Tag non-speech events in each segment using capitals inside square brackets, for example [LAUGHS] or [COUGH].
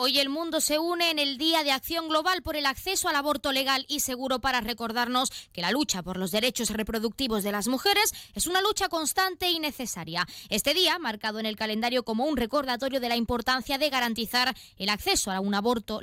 Hoy el mundo se une en el Día de Acción Global por el acceso al aborto legal y seguro para recordarnos que la lucha por los derechos reproductivos de las mujeres es una lucha constante y necesaria. Este día, marcado en el calendario como un recordatorio de la importancia de garantizar el acceso a un aborto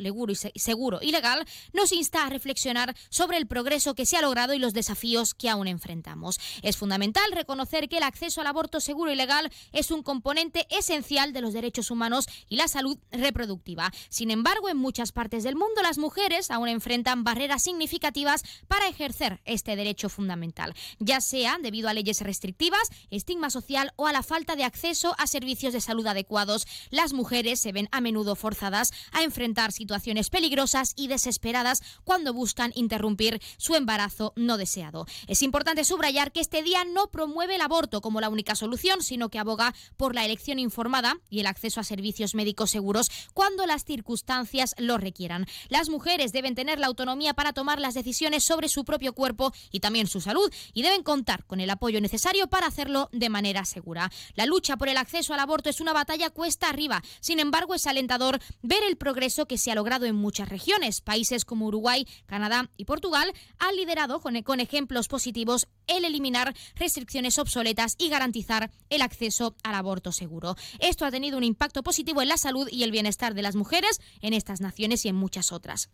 seguro y legal, nos insta a reflexionar sobre el progreso que se ha logrado y los desafíos que aún enfrentamos. Es fundamental reconocer que el acceso al aborto seguro y legal es un componente esencial de los derechos humanos y la salud reproductiva. Sin embargo, en muchas partes del mundo las mujeres aún enfrentan barreras significativas para ejercer este derecho fundamental, ya sea debido a leyes restrictivas, estigma social o a la falta de acceso a servicios de salud adecuados. Las mujeres se ven a menudo forzadas a enfrentar situaciones peligrosas y desesperadas cuando buscan interrumpir su embarazo no deseado. Es importante subrayar que este día no promueve el aborto como la única solución, sino que aboga por la elección informada y el acceso a servicios médicos seguros cuando la las circunstancias lo requieran. Las mujeres deben tener la autonomía para tomar las decisiones sobre su propio cuerpo y también su salud y deben contar con el apoyo necesario para hacerlo de manera segura. La lucha por el acceso al aborto es una batalla cuesta arriba. Sin embargo, es alentador ver el progreso que se ha logrado en muchas regiones. Países como Uruguay, Canadá y Portugal han liderado con, con ejemplos positivos el eliminar restricciones obsoletas y garantizar el acceso al aborto seguro. Esto ha tenido un impacto positivo en la salud y el bienestar de las mujeres mujeres en estas naciones y en muchas otras.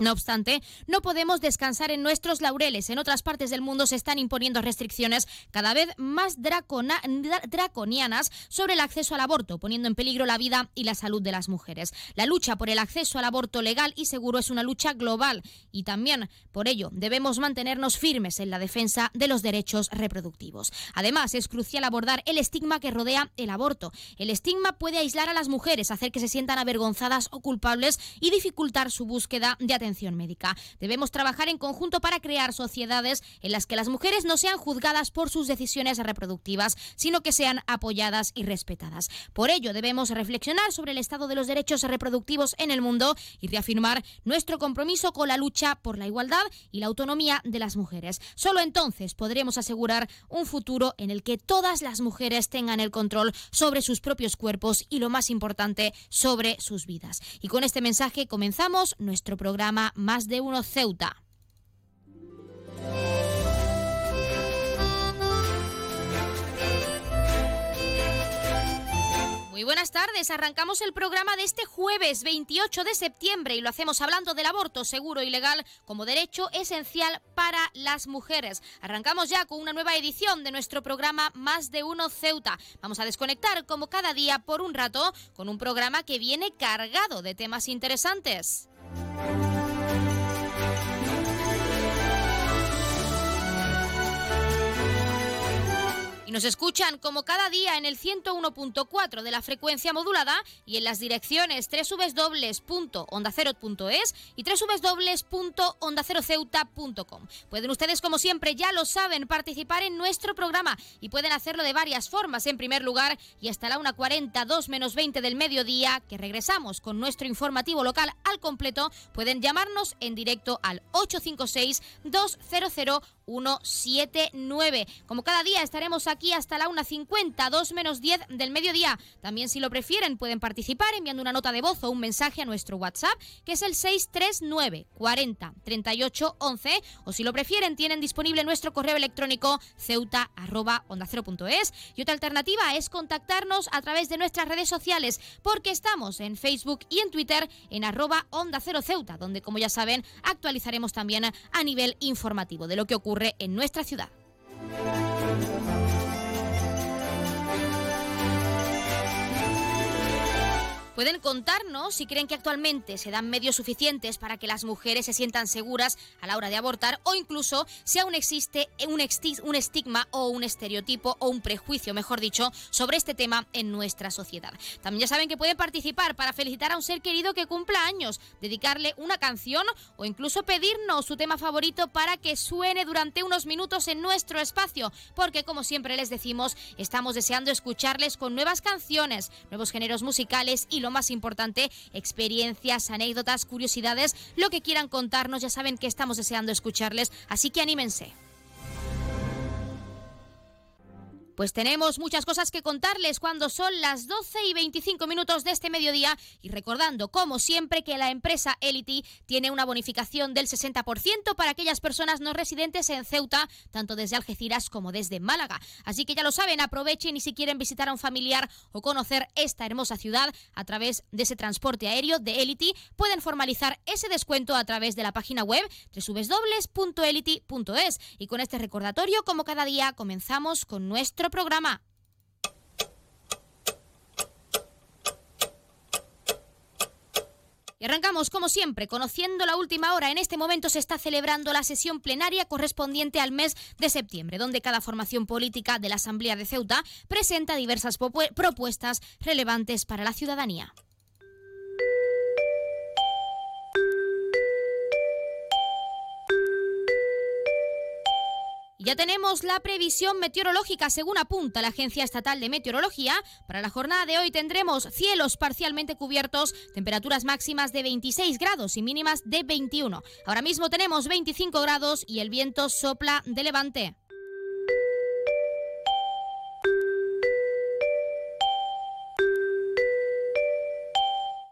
No obstante, no podemos descansar en nuestros laureles. En otras partes del mundo se están imponiendo restricciones cada vez más draconianas sobre el acceso al aborto, poniendo en peligro la vida y la salud de las mujeres. La lucha por el acceso al aborto legal y seguro es una lucha global y también por ello debemos mantenernos firmes en la defensa de los derechos reproductivos. Además, es crucial abordar el estigma que rodea el aborto. El estigma puede aislar a las mujeres, hacer que se sientan avergonzadas o culpables y dificultar su búsqueda de atención médica. Debemos trabajar en conjunto para crear sociedades en las que las mujeres no sean juzgadas por sus decisiones reproductivas, sino que sean apoyadas y respetadas. Por ello, debemos reflexionar sobre el estado de los derechos reproductivos en el mundo y reafirmar nuestro compromiso con la lucha por la igualdad y la autonomía de las mujeres. Solo entonces podremos asegurar un futuro en el que todas las mujeres tengan el control sobre sus propios cuerpos y, lo más importante, sobre sus vidas. Y con este mensaje comenzamos nuestro programa más de Uno Ceuta. Muy buenas tardes, arrancamos el programa de este jueves 28 de septiembre y lo hacemos hablando del aborto seguro y legal como derecho esencial para las mujeres. Arrancamos ya con una nueva edición de nuestro programa Más de Uno Ceuta. Vamos a desconectar como cada día por un rato con un programa que viene cargado de temas interesantes. Nos escuchan como cada día en el 101.4 de la frecuencia modulada y en las direcciones www.ondacero.es y www.ondaceroceuta.com. Pueden ustedes, como siempre, ya lo saben, participar en nuestro programa y pueden hacerlo de varias formas. En primer lugar, y hasta la 1.40, 2 menos 20 del mediodía, que regresamos con nuestro informativo local al completo, pueden llamarnos en directo al 856 200 179. Como cada día estaremos aquí hasta la 1.50, 2 menos 10 del mediodía. También si lo prefieren pueden participar enviando una nota de voz o un mensaje a nuestro WhatsApp que es el 639 40 38 11 o si lo prefieren tienen disponible nuestro correo electrónico ceuta arroba onda y otra alternativa es contactarnos a través de nuestras redes sociales porque estamos en Facebook y en Twitter en arroba onda cero ceuta donde como ya saben actualizaremos también a nivel informativo de lo que ocurre en nuestra ciudad. Pueden contarnos si creen que actualmente se dan medios suficientes para que las mujeres se sientan seguras a la hora de abortar o incluso si aún existe un, estigma o un estereotipo o un prejuicio, mejor dicho, sobre este tema en nuestra sociedad. También ya saben que pueden participar para felicitar a un ser querido que cumpla años, dedicarle una canción o incluso pedirnos su tema favorito para que suene durante unos minutos en nuestro espacio, porque como siempre les decimos, estamos deseando escucharles con nuevas canciones, nuevos géneros musicales y lo más importante, experiencias, anécdotas, curiosidades, lo que quieran contarnos, ya saben que estamos deseando escucharles, así que anímense. Pues tenemos muchas cosas que contarles cuando son las 12 y 25 minutos de este mediodía y recordando, como siempre, que la empresa Elity tiene una bonificación del 60% para aquellas personas no residentes en Ceuta, tanto desde Algeciras como desde Málaga. Así que ya lo saben, aprovechen y si quieren visitar a un familiar o conocer esta hermosa ciudad a través de ese transporte aéreo de Elity, pueden formalizar ese descuento a través de la página web www.elity.es. Y con este recordatorio, como cada día, comenzamos con nuestro programa. Y arrancamos, como siempre, conociendo la última hora. En este momento se está celebrando la sesión plenaria correspondiente al mes de septiembre, donde cada formación política de la Asamblea de Ceuta presenta diversas propuestas relevantes para la ciudadanía. Ya tenemos la previsión meteorológica según apunta la Agencia Estatal de Meteorología. Para la jornada de hoy tendremos cielos parcialmente cubiertos, temperaturas máximas de 26 grados y mínimas de 21. Ahora mismo tenemos 25 grados y el viento sopla de levante.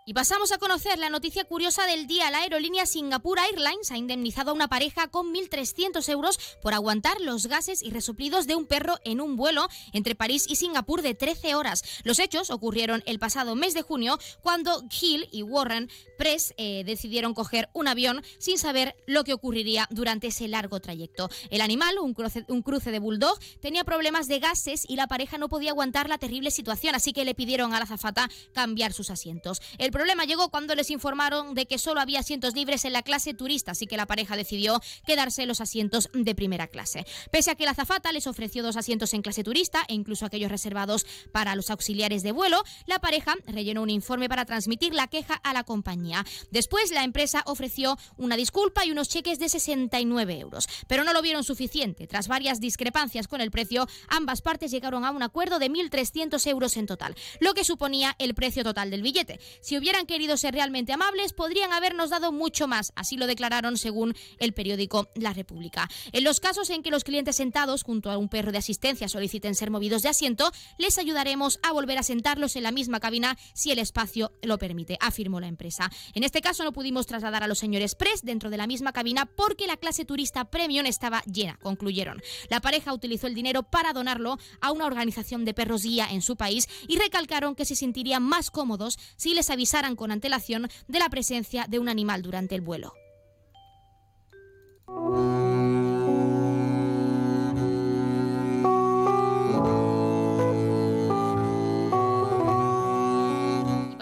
Y pasamos a conocer la noticia curiosa del día. La aerolínea Singapore Airlines ha indemnizado a una pareja con 1.300 euros por aguantar los gases y resoplidos de un perro en un vuelo entre París y Singapur de 13 horas. Los hechos ocurrieron el pasado mes de junio cuando Hill y Warren Press eh, decidieron coger un avión sin saber lo que ocurriría durante ese largo trayecto. El animal, un cruce, un cruce de bulldog, tenía problemas de gases y la pareja no podía aguantar la terrible situación, así que le pidieron a la azafata cambiar sus asientos. El problema llegó cuando les informaron de que solo había asientos libres en la clase turista, así que la pareja decidió quedarse los asientos de primera clase. Pese a que la azafata les ofreció dos asientos en clase turista e incluso aquellos reservados para los auxiliares de vuelo, la pareja rellenó un informe para transmitir la queja a la compañía. Después, la empresa ofreció una disculpa y unos cheques de 69 euros, pero no lo vieron suficiente. Tras varias discrepancias con el precio, ambas partes llegaron a un acuerdo de 1.300 euros en total, lo que suponía el precio total del billete. Si hubieran querido ser realmente amables, podrían habernos dado mucho más. Así lo declararon según el periódico La República. En los casos en que los clientes sentados junto a un perro de asistencia soliciten ser movidos de asiento, les ayudaremos a volver a sentarlos en la misma cabina si el espacio lo permite, afirmó la empresa. En este caso no pudimos trasladar a los señores Press dentro de la misma cabina porque la clase turista premium estaba llena, concluyeron. La pareja utilizó el dinero para donarlo a una organización de perros guía en su país y recalcaron que se sentirían más cómodos si les con antelación de la presencia de un animal durante el vuelo.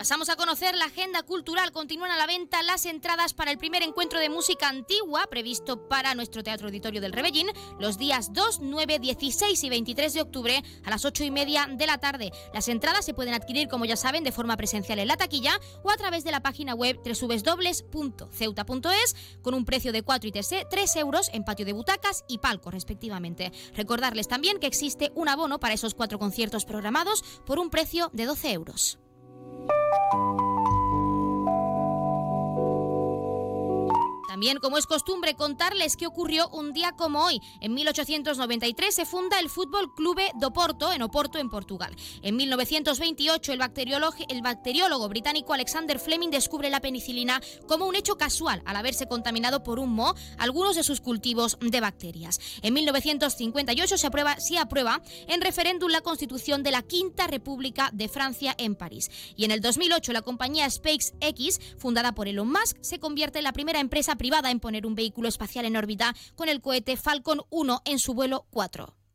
Pasamos a conocer la agenda cultural. Continúan a la venta las entradas para el primer encuentro de música antigua previsto para nuestro Teatro Auditorio del Rebellín los días 2, 9, 16 y 23 de octubre a las 8 y media de la tarde. Las entradas se pueden adquirir, como ya saben, de forma presencial en la taquilla o a través de la página web www.ceuta.es con un precio de 4 y 3 euros en patio de butacas y palco, respectivamente. Recordarles también que existe un abono para esos cuatro conciertos programados por un precio de 12 euros. Thank you. También, como es costumbre, contarles qué ocurrió un día como hoy. En 1893 se funda el Fútbol Clube do Porto, en Oporto, en Portugal. En 1928, el bacteriólogo, el bacteriólogo británico Alexander Fleming descubre la penicilina como un hecho casual al haberse contaminado por un moho algunos de sus cultivos de bacterias. En 1958 se aprueba, se aprueba en referéndum la constitución de la Quinta República de Francia en París. Y en el 2008, la compañía SpaceX, fundada por Elon Musk, se convierte en la primera empresa privada privada en poner un vehículo espacial en órbita con el cohete Falcon 1 en su vuelo 4.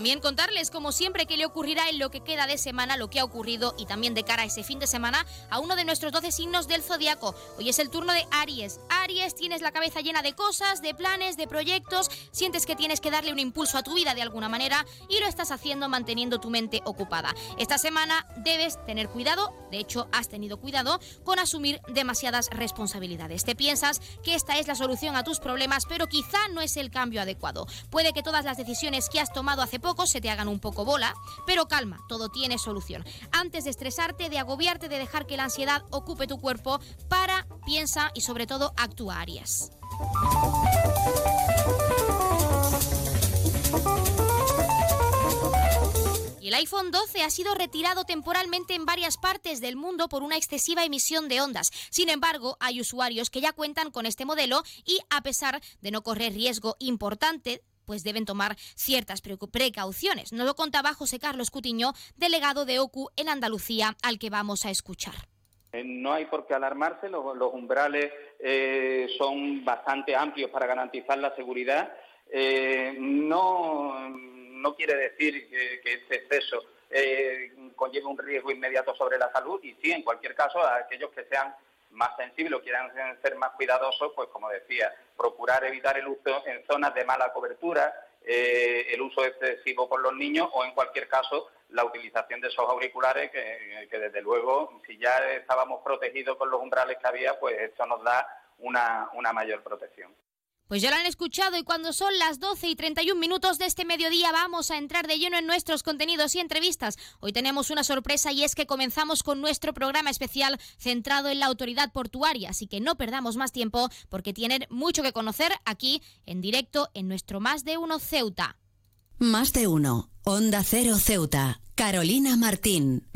También contarles, como siempre, qué le ocurrirá en lo que queda de semana, lo que ha ocurrido y también de cara a ese fin de semana a uno de nuestros 12 signos del zodiaco. Hoy es el turno de Aries. Aries, tienes la cabeza llena de cosas, de planes, de proyectos, sientes que tienes que darle un impulso a tu vida de alguna manera y lo estás haciendo manteniendo tu mente ocupada. Esta semana debes tener cuidado, de hecho has tenido cuidado, con asumir demasiadas responsabilidades. Te piensas que esta es la solución a tus problemas, pero quizá no es el cambio adecuado. Puede que todas las decisiones que has tomado hace poco poco se te hagan un poco bola, pero calma, todo tiene solución. Antes de estresarte, de agobiarte, de dejar que la ansiedad ocupe tu cuerpo, para, piensa y sobre todo actúa. El iPhone 12 ha sido retirado temporalmente en varias partes del mundo por una excesiva emisión de ondas. Sin embargo, hay usuarios que ya cuentan con este modelo y, a pesar de no correr riesgo importante, pues deben tomar ciertas precauciones. Nos lo contaba José Carlos Cutiño, delegado de OCU en Andalucía, al que vamos a escuchar. Eh, no hay por qué alarmarse, los, umbrales eh, son bastante amplios para garantizar la seguridad. Eh, no no quiere decir que, este exceso conlleve un riesgo inmediato sobre la salud y sí, en cualquier caso, a aquellos que sean más sensibles o quieran ser más cuidadosos, pues como decía, procurar evitar el uso en zonas de mala cobertura, eh, el uso excesivo por los niños o en cualquier caso la utilización de esos auriculares que, desde luego si ya estábamos protegidos con los umbrales que había, pues esto nos da una, una mayor protección. Pues ya lo han escuchado y cuando son las 12 y 31 minutos de este mediodía vamos a entrar de lleno en nuestros contenidos y entrevistas. Hoy tenemos una sorpresa y es que comenzamos con nuestro programa especial centrado en la autoridad portuaria, así que no perdamos más tiempo porque tienen mucho que conocer aquí en directo en nuestro Más de Uno Ceuta. Más de Uno, Onda Cero Ceuta, Carolina Martín.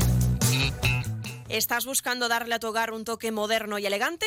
¿Estás buscando darle a tu hogar un toque moderno y elegante?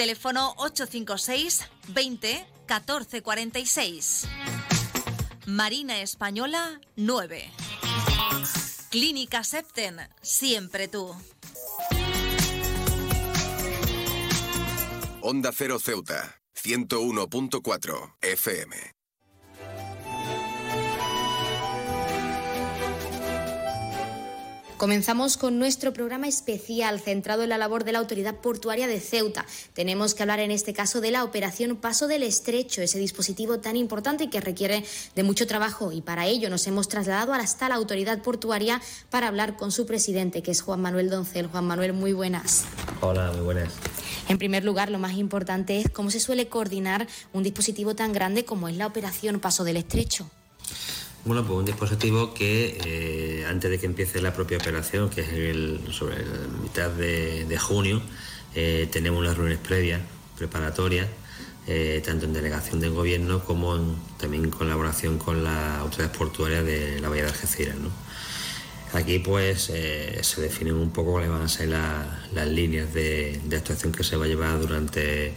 Teléfono 856 20 1446. Marina Española 9. Clínica Septen, siempre tú. Onda Cero Ceuta, 101.4 FM. Comenzamos con nuestro programa especial centrado en la labor de la Autoridad Portuaria de Ceuta. Tenemos que hablar en este caso de la operación Paso del Estrecho, ese dispositivo tan importante que requiere de mucho trabajo y para ello nos hemos trasladado hasta la Autoridad Portuaria para hablar con su presidente, que es Juan Manuel Doncel. Juan Manuel, muy buenas. Hola, muy buenas. En primer lugar, lo más importante es cómo se suele coordinar un dispositivo tan grande como es la operación Paso del Estrecho. Bueno, pues un dispositivo que eh, antes de que empiece la propia operación, que es el, sobre la mitad de, junio, eh, tenemos unas reuniones previas, preparatorias, eh, tanto en delegación del gobierno como también en colaboración con la autoridad portuaria de la Bahía de Algeciras. Aquí pues se definen un poco cuáles van a ser las líneas de actuación que se va a llevar durante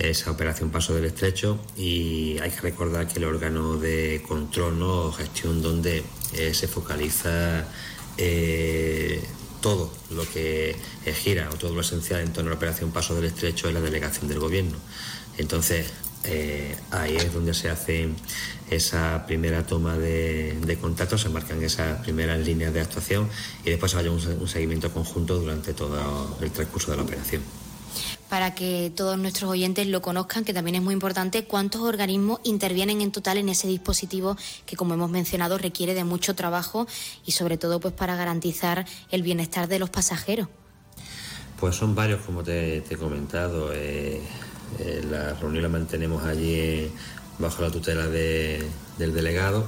esa operación Paso del Estrecho y hay que recordar que el órgano de control o gestión donde eh, se focaliza eh, todo lo que gira o todo lo esencial en torno a la operación Paso del Estrecho es la delegación del gobierno. Entonces, eh, ahí es donde se hace esa primera toma de, contacto, se marcan esas primeras líneas de actuación y después se vaya un seguimiento conjunto durante todo el transcurso de la operación para que todos nuestros oyentes lo conozcan, que también es muy importante, cuántos organismos intervienen en total en ese dispositivo que, como hemos mencionado, requiere de mucho trabajo y sobre todo pues para garantizar el bienestar de los pasajeros. Pues son varios, como te, he comentado. Eh, eh, la reunión la mantenemos allí bajo la tutela del delegado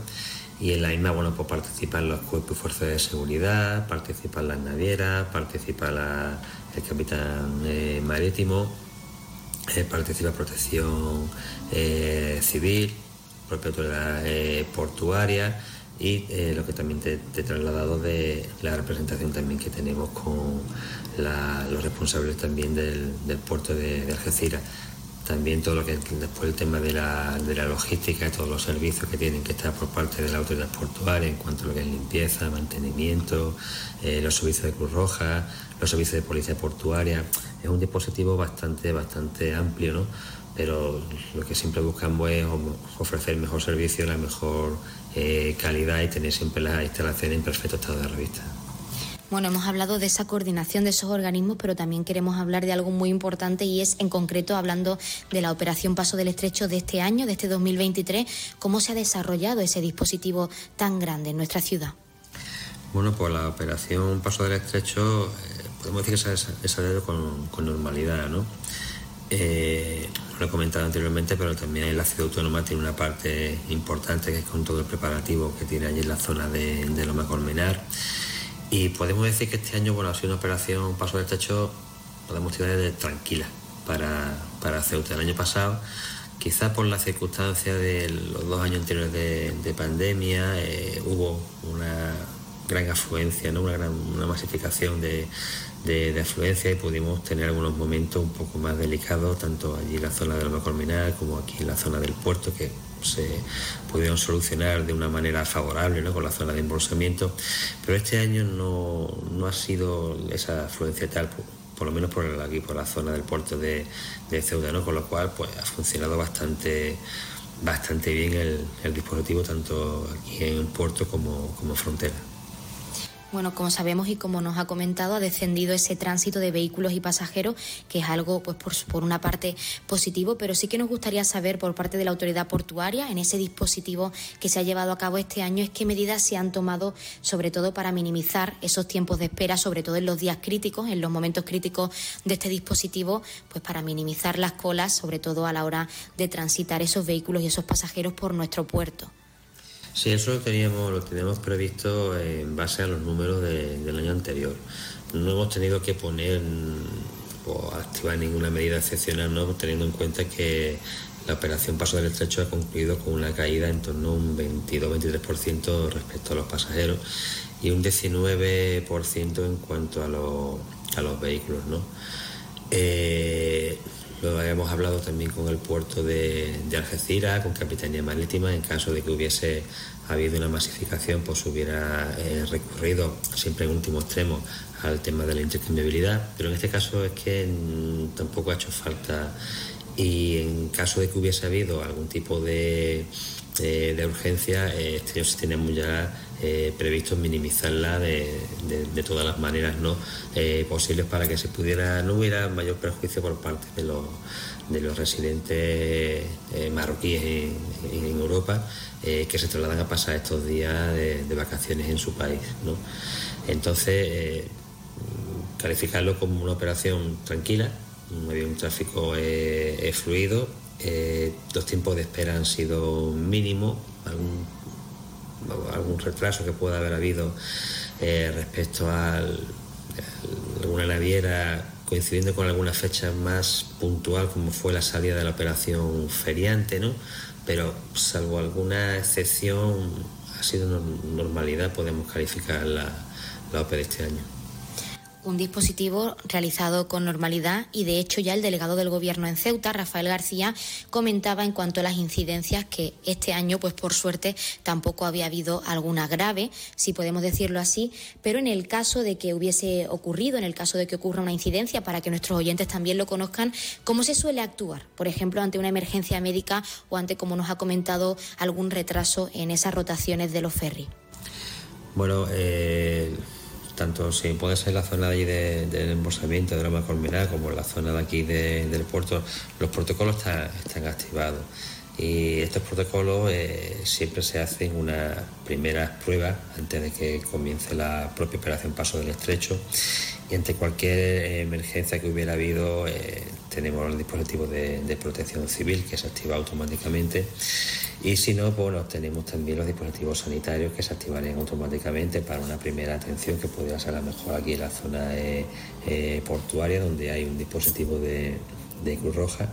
y en la misma bueno pues participan los cuerpos y fuerzas de seguridad, participan las navieras, participa la, el capitán eh, marítimo, eh, participa protección eh, civil, propia autoridad portuaria y lo que también te, he trasladado de la representación también que tenemos con los responsables también del, puerto de, de Algeciras también todo lo que después el tema de la, de la logística, todos los servicios que tienen que estar por parte de la autoridad portuaria en cuanto a lo que es limpieza, mantenimiento, eh, los servicios de Cruz Roja, los servicios de policía portuaria. Es un dispositivo bastante, bastante amplio, ¿no? Pero lo que siempre buscamos es ofrecer mejor servicio, la mejor eh, calidad y tener siempre las instalaciones en perfecto estado de revista. Bueno, hemos hablado de esa coordinación de esos organismos, pero también queremos hablar de algo muy importante y es, en concreto, hablando de la operación Paso del Estrecho de este año, de este 2023, cómo se ha desarrollado ese dispositivo tan grande en nuestra ciudad. Bueno, pues la operación Paso del Estrecho, eh, podemos decir que se ha desarrollado con, normalidad, ¿no? Eh, lo he comentado anteriormente, pero también la ciudad autónoma tiene una parte importante que es con todo el preparativo que tiene allí en la zona de, de Loma Colmenar. Y podemos decir que este año, bueno, ha sido una operación paso del techo, podemos tirar de tranquila para, para Ceuta. El año pasado, quizás por las circunstancias de los dos años anteriores de, pandemia, eh, hubo una gran afluencia, ¿no? una gran una masificación de, de, afluencia y pudimos tener algunos momentos un poco más delicados, tanto allí en la zona de la Colmenar como aquí en la zona del puerto, que se pudieron solucionar de una manera favorable con la zona de embolsamiento, pero este año no, ha sido esa afluencia tal, por, lo menos por aquí, por la zona del puerto de, de Ceuta, con lo cual pues, ha funcionado bastante bastante bien el, dispositivo tanto aquí en el puerto como, como frontera. Bueno, como sabemos y como nos ha comentado, ha descendido ese tránsito de vehículos y pasajeros, que es algo, pues, por, una parte positivo, pero sí que nos gustaría saber por parte de la autoridad portuaria, en ese dispositivo que se ha llevado a cabo este año, es qué medidas se han tomado, sobre todo para minimizar esos tiempos de espera, sobre todo en los días críticos, en los momentos críticos de este dispositivo, pues para minimizar las colas, sobre todo a la hora de transitar esos vehículos y esos pasajeros por nuestro puerto. Sí, eso lo teníamos, lo teníamos previsto en base a los números del año anterior. No hemos tenido que poner o activar ninguna medida excepcional, ¿no? teniendo en cuenta que la operación Paso del Estrecho ha concluido con una caída en torno a un 22-23% respecto a los pasajeros y un 19% en cuanto a, a los vehículos. ¿no? Eh, Luego habíamos hablado también con el puerto de, Algeciras, con Capitanía Marítima, en caso de que hubiese habido una masificación, pues hubiera eh, recurrido siempre en último extremo al tema de la intercambiabilidad, pero en este caso es que mm, tampoco ha hecho falta. Y en caso de que hubiese habido algún tipo de, de, urgencia, eh, este tenemos ya eh, previsto minimizarla de, todas las maneras ¿no? Eh, posibles para que se pudiera, no hubiera mayor perjuicio por parte de los, de los residentes marroquíes en, Europa que se trasladan a pasar estos días de, vacaciones en su país. ¿no? Entonces, calificarlo como una operación tranquila, no había un tráfico fluido, los tiempos de espera han sido mínimos, algún algún retraso que pueda haber habido eh, respecto a alguna naviera coincidiendo con alguna fecha más puntual como fue la salida de la operación feriante, ¿no? Pero salvo alguna excepción ha sido normalidad, podemos calificar la, la OPE de este año un dispositivo realizado con normalidad y de hecho ya el delegado del gobierno en Ceuta, Rafael García, comentaba en cuanto a las incidencias que este año, pues por suerte, tampoco había habido alguna grave, si podemos decirlo así, pero en el caso de que hubiese ocurrido, en el caso de que ocurra una incidencia, para que nuestros oyentes también lo conozcan, ¿cómo se suele actuar? Por ejemplo, ante una emergencia médica o ante, como nos ha comentado, algún retraso en esas rotaciones de los ferries. Bueno, eh tanto si puede ser la zona de allí del embolsamiento de la Colmenar como la zona de aquí del puerto, los protocolos están, activados. Y estos protocolos eh, siempre se hacen una primera prueba antes de que comience la propia operación Paso del Estrecho. Y ante cualquier emergencia que hubiera habido, eh, tenemos el dispositivo de, de protección civil que se activa automáticamente y si no, bueno, tenemos también los dispositivos sanitarios que se activarían automáticamente para una primera atención que podría ser a lo mejor aquí en la zona eh, eh, portuaria donde hay un dispositivo de, Cruz Roja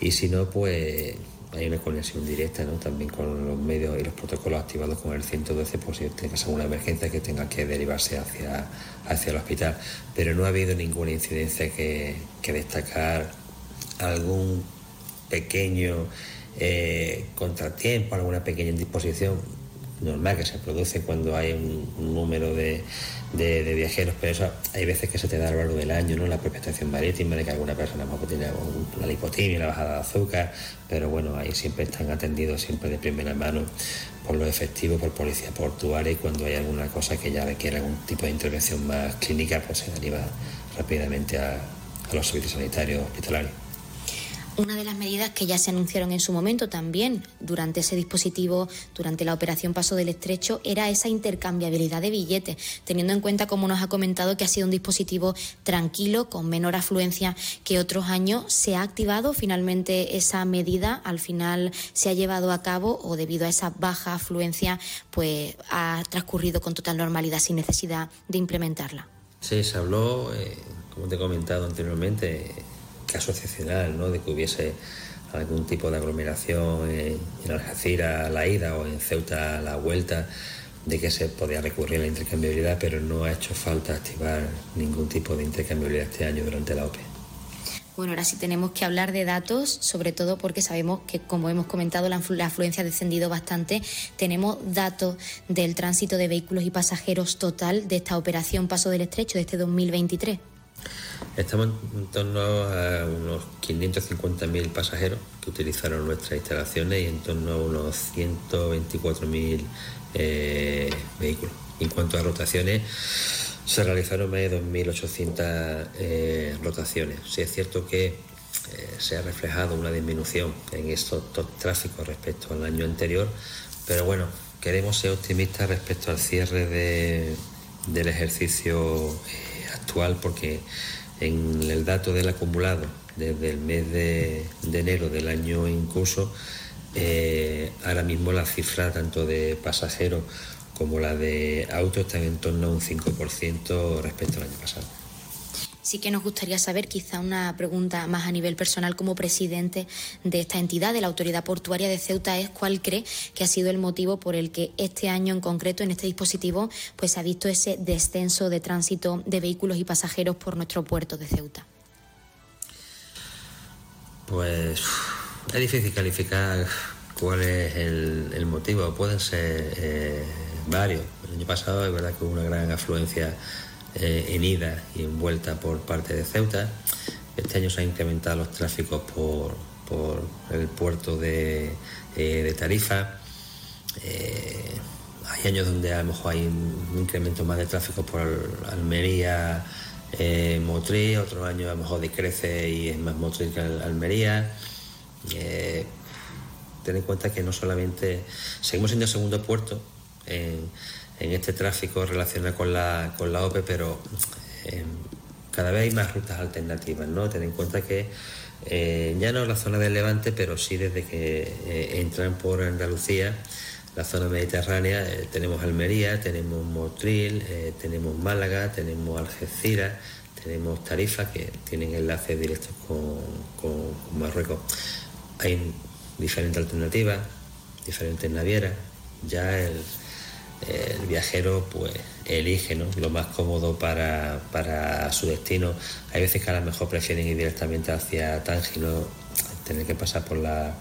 y si no, pues hay una conexión directa ¿no? también con los medios y los protocolos activados con el 112 por si tenga alguna emergencia que tenga que derivarse hacia, hacia el hospital. Pero no ha habido ninguna incidencia que destacar, algún pequeño eh, contratiempo, alguna pequeña indisposición normal que se produce cuando hay un, número de, viajeros, pero eso hay veces que se te da a lo largo del año, ¿no? La propia estación marítima, de que alguna persona tiene la lipotimia, la bajada de azúcar, pero bueno, ahí siempre están atendidos siempre de primera mano por los efectivos, por policía portuaria y cuando hay alguna cosa que ya requiere algún tipo de intervención más clínica, pues se deriva rápidamente a los servicios sanitarios hospitalarios. Una de las medidas que ya se anunciaron en su momento también durante ese dispositivo, durante la operación Paso del Estrecho, era esa intercambiabilidad de billetes, teniendo en cuenta, como nos ha comentado, que ha sido un dispositivo tranquilo, con menor afluencia que otros años. ¿Se ha activado finalmente esa medida? ¿Al final se ha llevado a cabo o debido a esa baja afluencia, pues ha transcurrido con total normalidad sin necesidad de implementarla? Sí, se habló, eh, como te he comentado anteriormente, caso excepcional, ¿no? de que hubiese algún tipo de aglomeración en, Algeciras a la ida o en Ceuta la vuelta, de que se podía recurrir a la intercambiabilidad, pero no ha hecho falta activar ningún tipo de intercambiabilidad este año durante la OPE. Bueno, ahora sí tenemos que hablar de datos, sobre todo porque sabemos que, como hemos comentado, la, afluencia ha descendido bastante. Tenemos datos del tránsito de vehículos y pasajeros total de esta operación Paso del Estrecho de este 2023. Estamos en torno a unos 550.000 pasajeros que utilizaron nuestras instalaciones y en torno a unos 124.000 eh, vehículos. En cuanto a rotaciones, se realizaron más de 2.800 eh, rotaciones. Sí es cierto que eh, se ha reflejado una disminución en estos tráficos respecto al año anterior, pero bueno, queremos ser optimistas respecto al cierre del ejercicio actual porque en el dato del acumulado desde el mes de, enero del año en curso, eh, ahora mismo la cifra tanto de pasajeros como la de autos están en torno a un 5% respecto al año pasado. Sí que nos gustaría saber, quizá una pregunta más a nivel personal como presidente de esta entidad, de la Autoridad Portuaria de Ceuta, es cuál cree que ha sido el motivo por el que este año en concreto, en este dispositivo, pues ha visto ese descenso de tránsito de vehículos y pasajeros por nuestro puerto de Ceuta. Pues es difícil calificar cuál es el, motivo. Pueden ser eh, varios. El año pasado es verdad que hubo una gran afluencia eh, en ida y en vuelta por parte de Ceuta. Este año se han incrementado los tráficos por, el puerto de, eh, Tarifa. Eh, hay años donde a lo mejor hay un incremento más de tráfico por Almería, eh, Motril, otros años a lo mejor decrece y es más Motril que Almería. Ten en cuenta que no solamente seguimos siendo el segundo puerto en, este tráfico relacionado con la, con la OPE, pero eh, cada vez hay más rutas alternativas, ¿no? Ten en cuenta que eh, ya no la zona del Levante, pero sí desde que eh, entran por Andalucía, la zona mediterránea, eh, tenemos Almería, tenemos Motril, tenemos Málaga, tenemos Algeciras, tenemos Tarifa, que tienen enlaces directos con, con Marruecos. Hay diferentes alternativas, diferentes navieras. Ya el, el viajero pues elige lo más cómodo para, su destino. Hay veces que a lo mejor prefieren ir directamente hacia Tangi, no tener que pasar por la,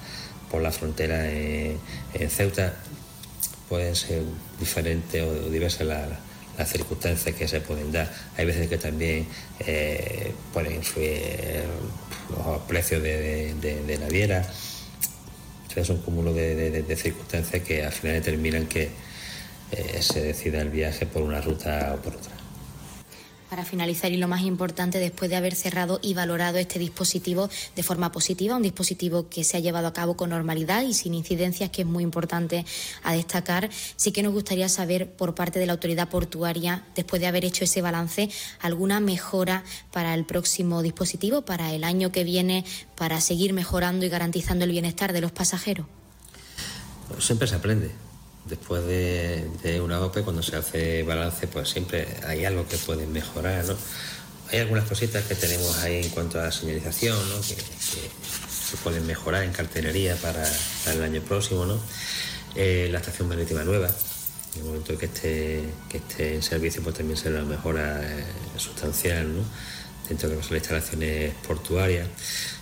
por la frontera en, Ceuta. Pueden ser diferentes o diversas las circunstancias que se pueden dar. Hay veces que también eh, pueden influir los precios de, de, de naviera. es un cúmulo de circunstancias que al final determinan que, eh, se decida el viaje por una ruta o por otra. Para finalizar, y lo más importante, después de haber cerrado y valorado este dispositivo de forma positiva, un dispositivo que se ha llevado a cabo con normalidad y sin incidencias, que es muy importante a destacar, sí que nos gustaría saber por parte de la autoridad portuaria, después de haber hecho ese balance, alguna mejora para el próximo dispositivo, para el año que viene, para seguir mejorando y garantizando el bienestar de los pasajeros. siempre se aprende después de, una OPE, cuando se hace balance, pues siempre hay algo que puede mejorar, ¿no? Hay algunas cositas que tenemos ahí en cuanto a la señalización, ¿no? Que, se pueden mejorar en cartelería para, el año próximo, ¿no? Eh, la estación marítima nueva, en el momento que esté, que esté en servicio, pues también será una mejora eh, sustancial, ¿no? Dentro de las instalaciones portuarias.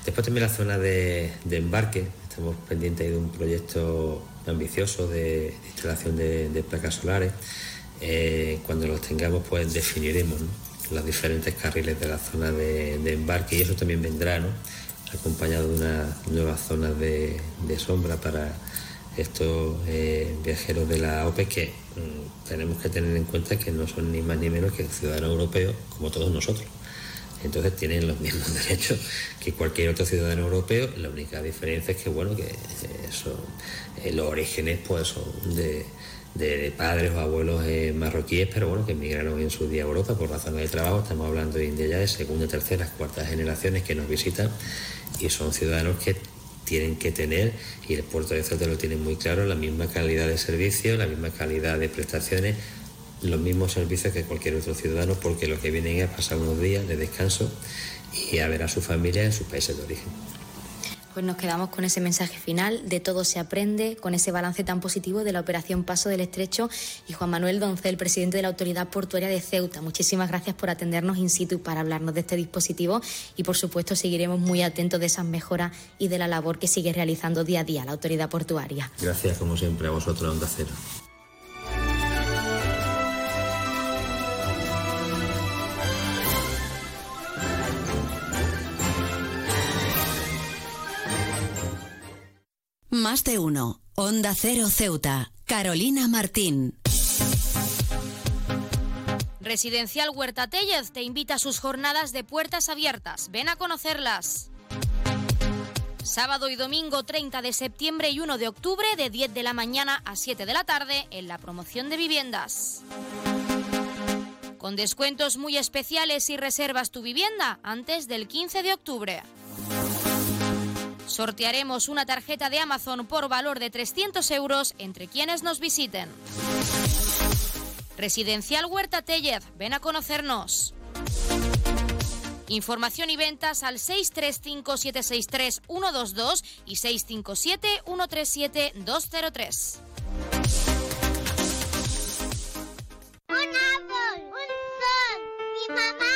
Después también la zona de, de embarque, estamos pendientes de un proyecto ambicioso de, instalación de, placas solares. Eh, cuando los tengamos, pues definiremos los diferentes carriles de la zona de, embarque. Y eso también vendrá, acompañado de una nueva zona de, sombra para estos eh, viajeros de la OPE que mm, tenemos que tener en cuenta que no son ni más ni menos que ciudadanos europeos como todos nosotros entonces tienen los mismos [LAUGHS] derechos que cualquier otro ciudadano europeo. La única diferencia es que, bueno, que eso, eh, los orígenes pues son de, padres o abuelos eh, marroquíes, pero bueno, que emigraron en su día a Europa por razones de trabajo. Estamos hablando de ya de segunda, tercera, cuartas generaciones que nos visitan y son ciudadanos que tienen que tener, y el puerto de Ceuta lo tiene muy claro, la misma calidad de servicio, la misma calidad de prestaciones los mismos servicios que cualquier otro ciudadano porque lo que vienen es pasar unos días de descanso y a ver a su familia en sus países de origen. Pues nos quedamos con ese mensaje final, de todo se aprende, con ese balance tan positivo de la operación Paso del Estrecho y Juan Manuel Doncel, presidente de la Autoridad Portuaria de Ceuta. Muchísimas gracias por atendernos in situ para hablarnos de este dispositivo y por supuesto seguiremos muy atentos de esas mejoras y de la labor que sigue realizando día a día la Autoridad Portuaria. Gracias como siempre a vosotros, Onda Cero. Más de uno. Onda Cero Ceuta. Carolina Martín. Residencial Huerta Tellez te invita a sus jornadas de puertas abiertas. Ven a conocerlas. Sábado y domingo 30 de septiembre y 1 de octubre de 10 de la mañana a 7 de la tarde en la promoción de viviendas. Con descuentos muy especiales si reservas tu vivienda antes del 15 de octubre. Sortearemos una tarjeta de Amazon por valor de 300 euros entre quienes nos visiten. Residencial Huerta Tellez, ven a conocernos. Información y ventas al 635-763-122 y 657-137-203. Un árbol, un sol, mi mamá,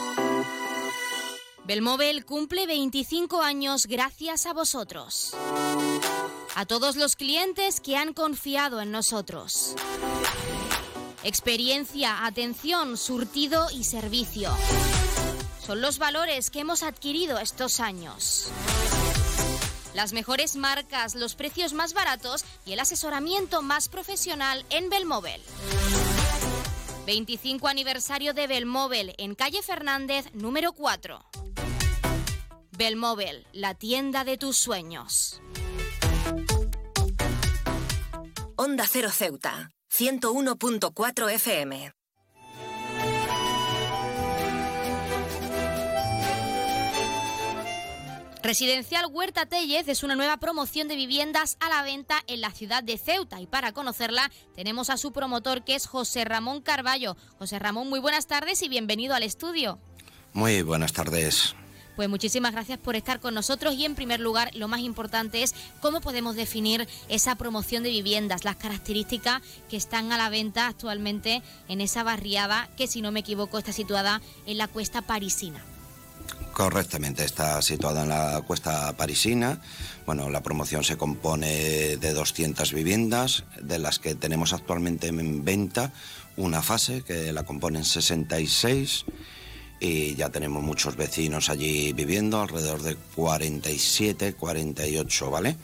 Belmóvil cumple 25 años gracias a vosotros. A todos los clientes que han confiado en nosotros. Experiencia, atención, surtido y servicio. Son los valores que hemos adquirido estos años. Las mejores marcas, los precios más baratos y el asesoramiento más profesional en Belmóvil. 25 aniversario de Belmóvil en calle Fernández número 4. Belmóvil, la tienda de tus sueños. Onda Cero Ceuta, 101.4 FM. Residencial Huerta Tellez es una nueva promoción de viviendas a la venta en la ciudad de Ceuta y para conocerla tenemos a su promotor que es José Ramón Carballo. José Ramón, muy buenas tardes y bienvenido al estudio. Muy buenas tardes. Pues muchísimas gracias por estar con nosotros y en primer lugar lo más importante es cómo podemos definir esa promoción de viviendas, las características que están a la venta actualmente en esa barriada que si no me equivoco está situada en la cuesta parisina. Correctamente, está situada en la cuesta parisina. Bueno, la promoción se compone de 200 viviendas, de las que tenemos actualmente en venta una fase que la componen 66 y ya tenemos muchos vecinos allí viviendo, alrededor de 47, 48, ¿vale?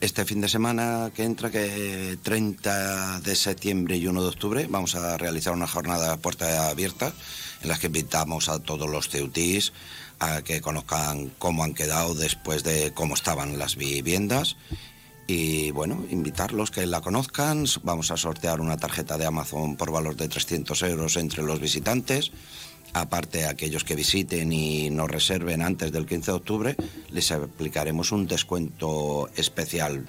Este fin de semana que entra, que 30 de septiembre y 1 de octubre, vamos a realizar una jornada de puertas abiertas en las que invitamos a todos los ceutís a que conozcan cómo han quedado después de cómo estaban las viviendas. Y bueno, invitarlos que la conozcan. Vamos a sortear una tarjeta de Amazon por valor de 300 euros entre los visitantes. Aparte, aquellos que visiten y nos reserven antes del 15 de octubre, les aplicaremos un descuento especial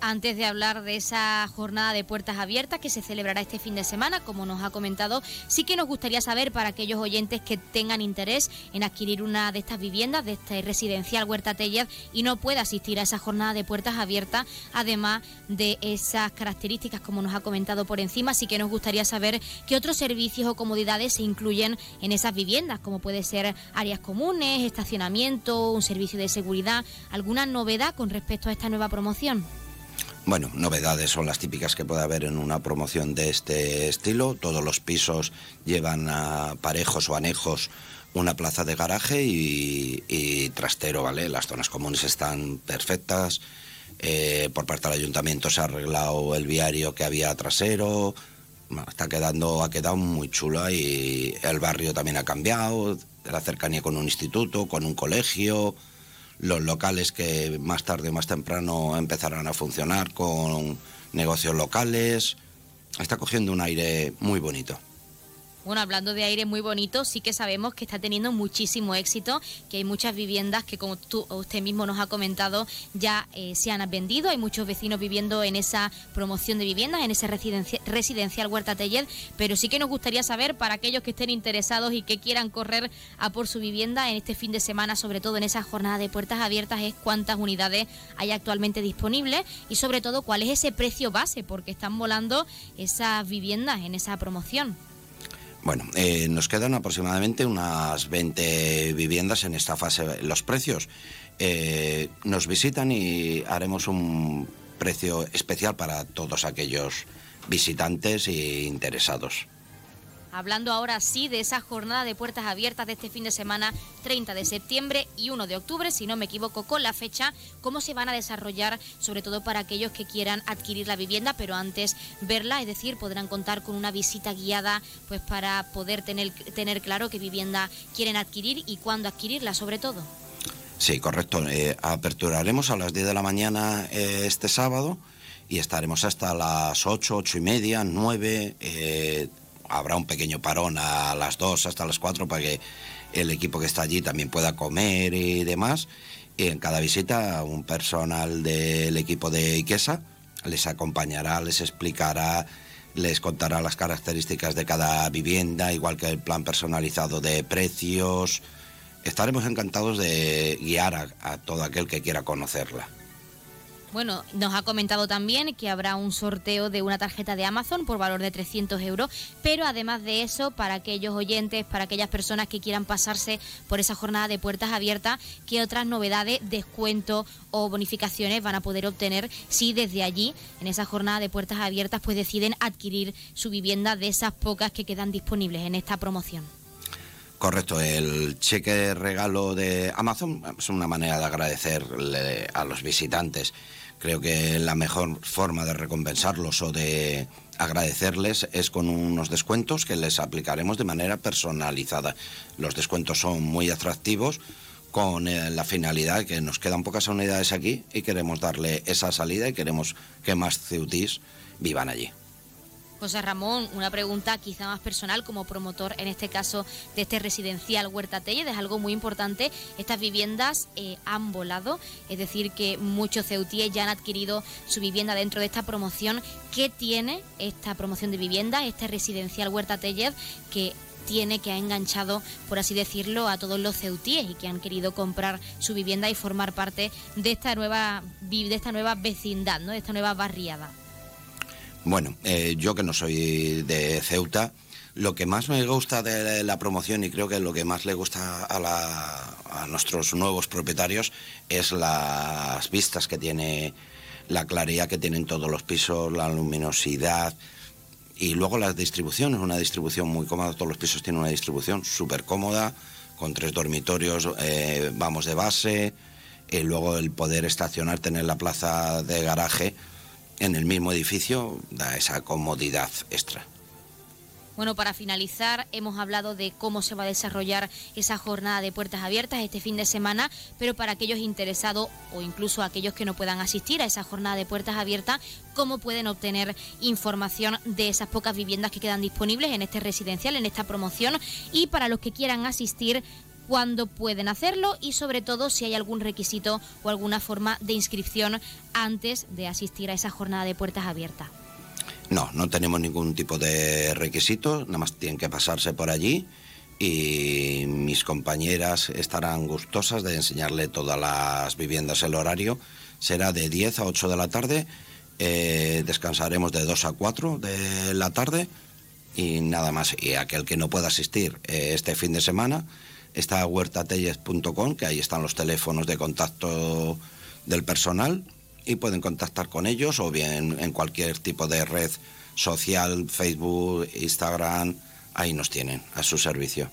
antes de hablar de esa jornada de puertas abiertas que se celebrará este fin de semana, como nos ha comentado, sí que nos gustaría saber para aquellos oyentes que tengan interés en adquirir una de estas viviendas, de este residencial Huerta Tellez, y no pueda asistir a esa jornada de puertas abiertas, además de esas características, como nos ha comentado por encima, sí que nos gustaría saber qué otros servicios o comodidades se incluyen en esas viviendas, como puede ser áreas comunes, estacionamiento, un servicio de seguridad, alguna novedad con respecto a esta nueva promoción. Bueno, novedades son las típicas que puede haber en una promoción de este estilo. Todos los pisos llevan a parejos o anejos una plaza de garaje y, trastero, ¿vale? Las zonas comunes están perfectas. Eh, por parte del ayuntamiento se ha arreglado el viario que había trasero. Está quedando, ha quedado muy chula y el barrio también ha cambiado. La cercanía con un instituto, con un colegio los locales que más tarde o más temprano empezarán a funcionar con negocios locales. Está cogiendo un aire muy bonito. Bueno, hablando de aire muy bonito, sí que sabemos que está teniendo muchísimo éxito, que hay muchas viviendas que, como tú, usted mismo nos ha comentado, ya eh, se han vendido. Hay muchos vecinos viviendo en esa promoción de viviendas, en ese residencial Huerta Teller. Pero sí que nos gustaría saber, para aquellos que estén interesados y que quieran correr a por su vivienda en este fin de semana, sobre todo en esa jornada de puertas abiertas, es cuántas unidades hay actualmente disponibles y, sobre todo, cuál es ese precio base, porque están volando esas viviendas en esa promoción. Bueno, eh, nos quedan aproximadamente unas 20 viviendas en esta fase. Los precios eh, nos visitan y haremos un precio especial para todos aquellos visitantes e interesados. Hablando ahora sí de esa jornada de puertas abiertas de este fin de semana, 30 de septiembre y 1 de octubre, si no me equivoco con la fecha, cómo se van a desarrollar, sobre todo para aquellos que quieran adquirir la vivienda, pero antes verla, es decir, podrán contar con una visita guiada, pues para poder tener, tener claro qué vivienda quieren adquirir y cuándo adquirirla, sobre todo. Sí, correcto. Eh, aperturaremos a las 10 de la mañana eh, este sábado y estaremos hasta las 8, 8 y media, 9 habrá un pequeño parón a las 2 hasta las 4 para que el equipo que está allí también pueda comer y demás. Y en cada visita un personal del equipo de Iquesa les acompañará, les explicará, les contará las características de cada vivienda, igual que el plan personalizado de precios. Estaremos encantados de guiar a, a todo aquel que quiera conocerla. Bueno, nos ha comentado también que habrá un sorteo de una tarjeta de Amazon por valor de 300 euros, pero además de eso, para aquellos oyentes, para aquellas personas que quieran pasarse por esa jornada de puertas abiertas, ¿qué otras novedades, descuentos o bonificaciones van a poder obtener si desde allí, en esa jornada de puertas abiertas, pues deciden adquirir su vivienda de esas pocas que quedan disponibles en esta promoción? Correcto, el cheque regalo de Amazon es una manera de agradecerle a los visitantes Creo que la mejor forma de recompensarlos o de agradecerles es con unos descuentos que les aplicaremos de manera personalizada. Los descuentos son muy atractivos con eh, la finalidad que nos quedan pocas unidades aquí y queremos darle esa salida y queremos que más ceutis vivan allí. José Ramón, una pregunta quizá más personal como promotor, en este caso de este residencial Huerta Tellez, es algo muy importante. Estas viviendas eh, han volado, es decir, que muchos ceutíes ya han adquirido su vivienda dentro de esta promoción. ¿Qué tiene esta promoción de vivienda, este residencial Huerta Tellez, que tiene, que ha enganchado, por así decirlo, a todos los ceutíes y que han querido comprar su vivienda y formar parte de esta nueva, de esta nueva vecindad, ¿no? de esta nueva barriada? Bueno, eh, yo que no soy de Ceuta, lo que más me gusta de la promoción y creo que lo que más le gusta a, nuestros nuevos propietarios es las vistas que tiene, la claridad que tienen todos los pisos, la luminosidad y luego la distribución, es una distribución muy cómoda, todos los pisos tienen una distribución súper cómoda, con tres dormitorios, eh, vamos de base, y luego el poder estacionar, tener la plaza de garaje en el mismo edificio da esa comodidad extra. Bueno, para finalizar, hemos hablado de cómo se va a desarrollar esa jornada de puertas abiertas este fin de semana, pero para aquellos interesados o incluso aquellos que no puedan asistir a esa jornada de puertas abiertas, cómo pueden obtener información de esas pocas viviendas que quedan disponibles en este residencial, en esta promoción, y para los que quieran asistir, cuándo pueden hacerlo y sobre todo si hay algún requisito o alguna forma de inscripción antes de asistir a esa jornada de puertas abiertas. No, no tenemos ningún tipo de requisito, nada más tienen que pasarse por allí y mis compañeras estarán gustosas de enseñarle todas las viviendas. El horario será de 10 a 8 de la tarde, eh, descansaremos de 2 a 4 de la tarde y nada más. Y aquel que no pueda asistir eh, este fin de semana, está huertatelles.com, que ahí están los teléfonos de contacto del personal y pueden contactar con ellos o bien en cualquier tipo de red social, Facebook, Instagram, ahí nos tienen a su servicio.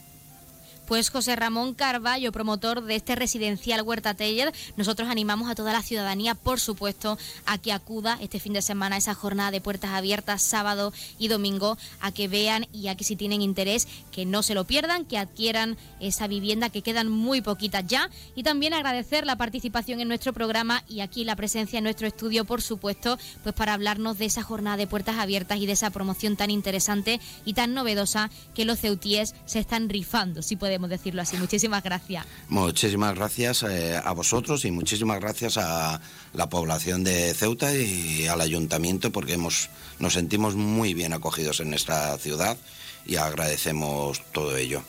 Pues José Ramón Carballo, promotor de este residencial Huerta Teller, nosotros animamos a toda la ciudadanía, por supuesto, a que acuda este fin de semana a esa jornada de puertas abiertas, sábado y domingo, a que vean y a que si tienen interés, que no se lo pierdan, que adquieran esa vivienda, que quedan muy poquitas ya. Y también agradecer la participación en nuestro programa y aquí la presencia en nuestro estudio, por supuesto, pues para hablarnos de esa jornada de puertas abiertas y de esa promoción tan interesante y tan novedosa que los ceutíes se están rifando, si podemos decirlo así. Muchísimas gracias. Muchísimas gracias eh, a vosotros y muchísimas gracias a la población de Ceuta y al ayuntamiento porque hemos, nos sentimos muy bien acogidos en esta ciudad y agradecemos todo ello.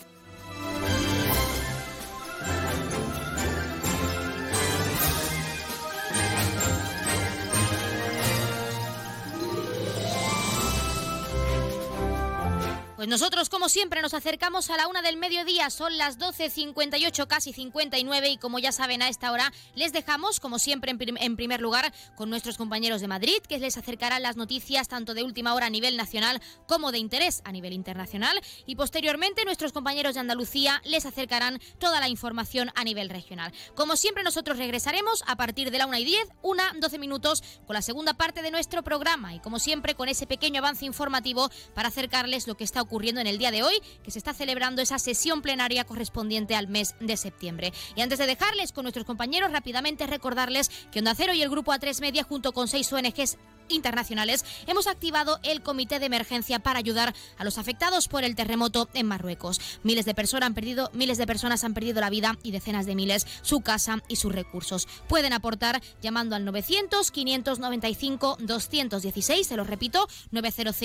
Pues nosotros, como siempre, nos acercamos a la una del mediodía. Son las 12.58, casi 59. Y como ya saben, a esta hora les dejamos, como siempre, en, primer lugar con nuestros compañeros de Madrid, que les acercarán las noticias tanto de última hora a nivel nacional como de interés a nivel internacional. Y posteriormente, nuestros compañeros de Andalucía les acercarán toda la información a nivel regional. Como siempre, nosotros regresaremos a partir de la una y 10, una, 12 minutos, con la segunda parte de nuestro programa. Y como siempre, con ese pequeño avance informativo para acercarles lo que está ocurriendo ocurriendo en el día de hoy, que se está celebrando esa sesión plenaria correspondiente al mes de septiembre. Y antes de dejarles con nuestros compañeros, rápidamente recordarles que Onda Cero y el Grupo A3 Media, junto con seis ONGs internacionales, hemos activado el comité de emergencia para ayudar a los afectados por el terremoto en Marruecos. Miles de personas han perdido, miles de personas han perdido la vida y decenas de miles su casa y sus recursos. Pueden aportar llamando al 900 595 216, se lo repito, 900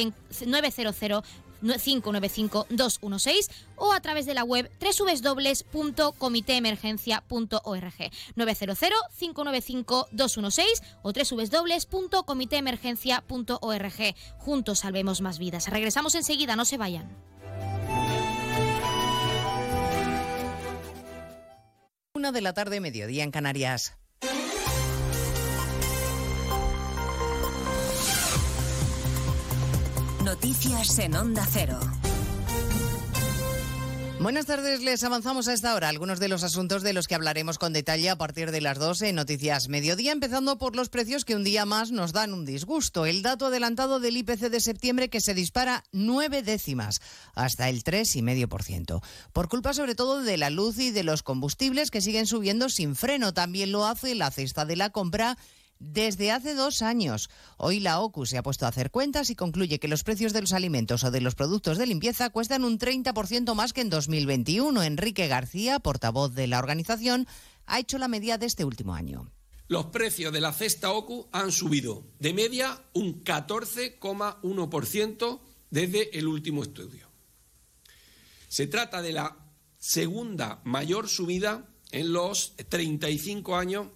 595-216 o a través de la web www.comiteemergencia.org 900-595-216 o www.comiteemergencia.org. Juntos salvemos más vidas. Regresamos enseguida, no se vayan. Una de la tarde, mediodía en Canarias. Noticias en Onda Cero. Buenas tardes, les avanzamos a esta hora algunos de los asuntos de los que hablaremos con detalle a partir de las 12 en Noticias Mediodía, empezando por los precios que un día más nos dan un disgusto. El dato adelantado del IPC de septiembre que se dispara nueve décimas, hasta el 3,5%. Por culpa sobre todo de la luz y de los combustibles que siguen subiendo sin freno. También lo hace la cesta de la compra desde hace dos años. Hoy la OCU se ha puesto a hacer cuentas y concluye que los precios de los alimentos o de los productos de limpieza cuestan un 30% más que en 2021. Enrique García, portavoz de la organización, ha hecho la media de este último año. Los precios de la cesta OCU han subido de media un 14,1% desde el último estudio. Se trata de la segunda mayor subida en los 35 años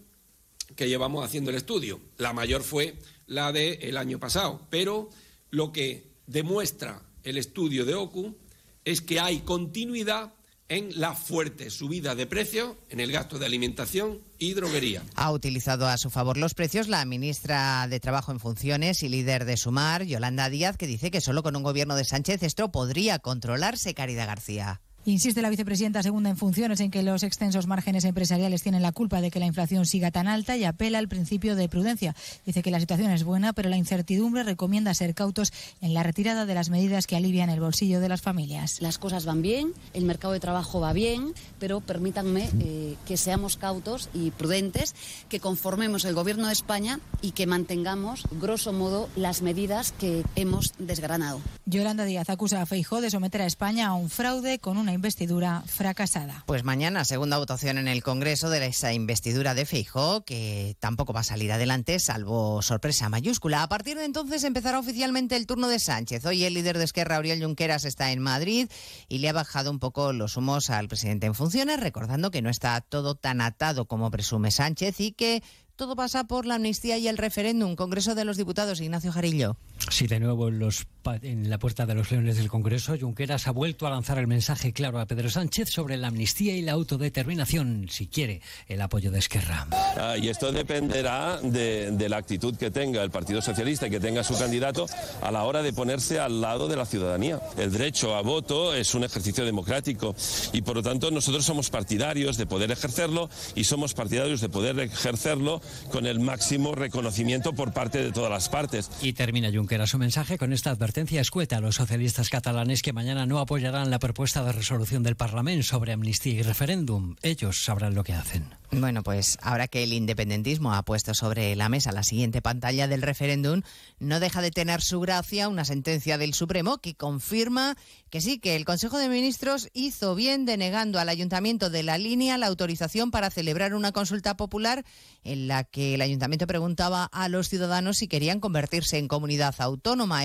que llevamos haciendo el estudio. La mayor fue la del año pasado, pero lo que demuestra el estudio de OCU es que hay continuidad en la fuerte subida de precios en el gasto de alimentación y droguería. Ha utilizado a su favor los precios la ministra de Trabajo en Funciones y líder de Sumar, Yolanda Díaz, que dice que solo con un gobierno de Sánchez esto podría controlarse, Caridad García. Insiste la vicepresidenta segunda en funciones en que los extensos márgenes empresariales tienen la culpa de que la inflación siga tan alta y apela al principio de prudencia. Dice que la situación es buena, pero la incertidumbre recomienda ser cautos en la retirada de las medidas que alivian el bolsillo de las familias. Las cosas van bien, el mercado de trabajo va bien, pero permítanme eh, que seamos cautos y prudentes, que conformemos el Gobierno de España y que mantengamos, grosso modo, las medidas que hemos desgranado. Yolanda Díaz acusa a Feijó de someter a España a un fraude con una investidura fracasada. Pues mañana, segunda votación en el Congreso de esa investidura de Feijó, que tampoco va a salir adelante, salvo sorpresa mayúscula. A partir de entonces empezará oficialmente el turno de Sánchez. Hoy el líder de Esquerra, Oriol Junqueras, está en Madrid y le ha bajado un poco los humos al presidente en funciones, recordando que no está todo tan atado como presume Sánchez y que todo pasa por la amnistía y el referéndum. Congreso de los Diputados, Ignacio Jarillo. Sí, de nuevo en, los, en la puerta de los leones del Congreso, Junqueras ha vuelto a lanzar el mensaje claro a Pedro Sánchez sobre la amnistía y la autodeterminación, si quiere el apoyo de Esquerra. Ah, y esto dependerá de, de, la actitud que tenga el Partido Socialista y que tenga su candidato a la hora de ponerse al lado de la ciudadanía. El derecho a voto es un ejercicio democrático y por lo tanto nosotros somos partidarios de poder ejercerlo y somos partidarios de poder ejercerlo con el máximo reconocimiento por parte de todas las partes. Y termina Junqueras su mensaje con esta advertencia escueta a los socialistas catalanes que mañana no apoyarán la propuesta de resolución del Parlamento sobre amnistía y referéndum. Ellos sabrán lo que hacen. Bueno, pues ahora que el independentismo ha puesto sobre la mesa la siguiente pantalla del referéndum, no deja de tener su gracia una sentencia del Supremo que confirma que sí, que el Consejo de Ministros hizo bien denegando al Ayuntamiento de la Línea la autorización para celebrar una consulta popular en la que el Ayuntamiento preguntaba a los ciudadanos si querían convertirse en comunidad.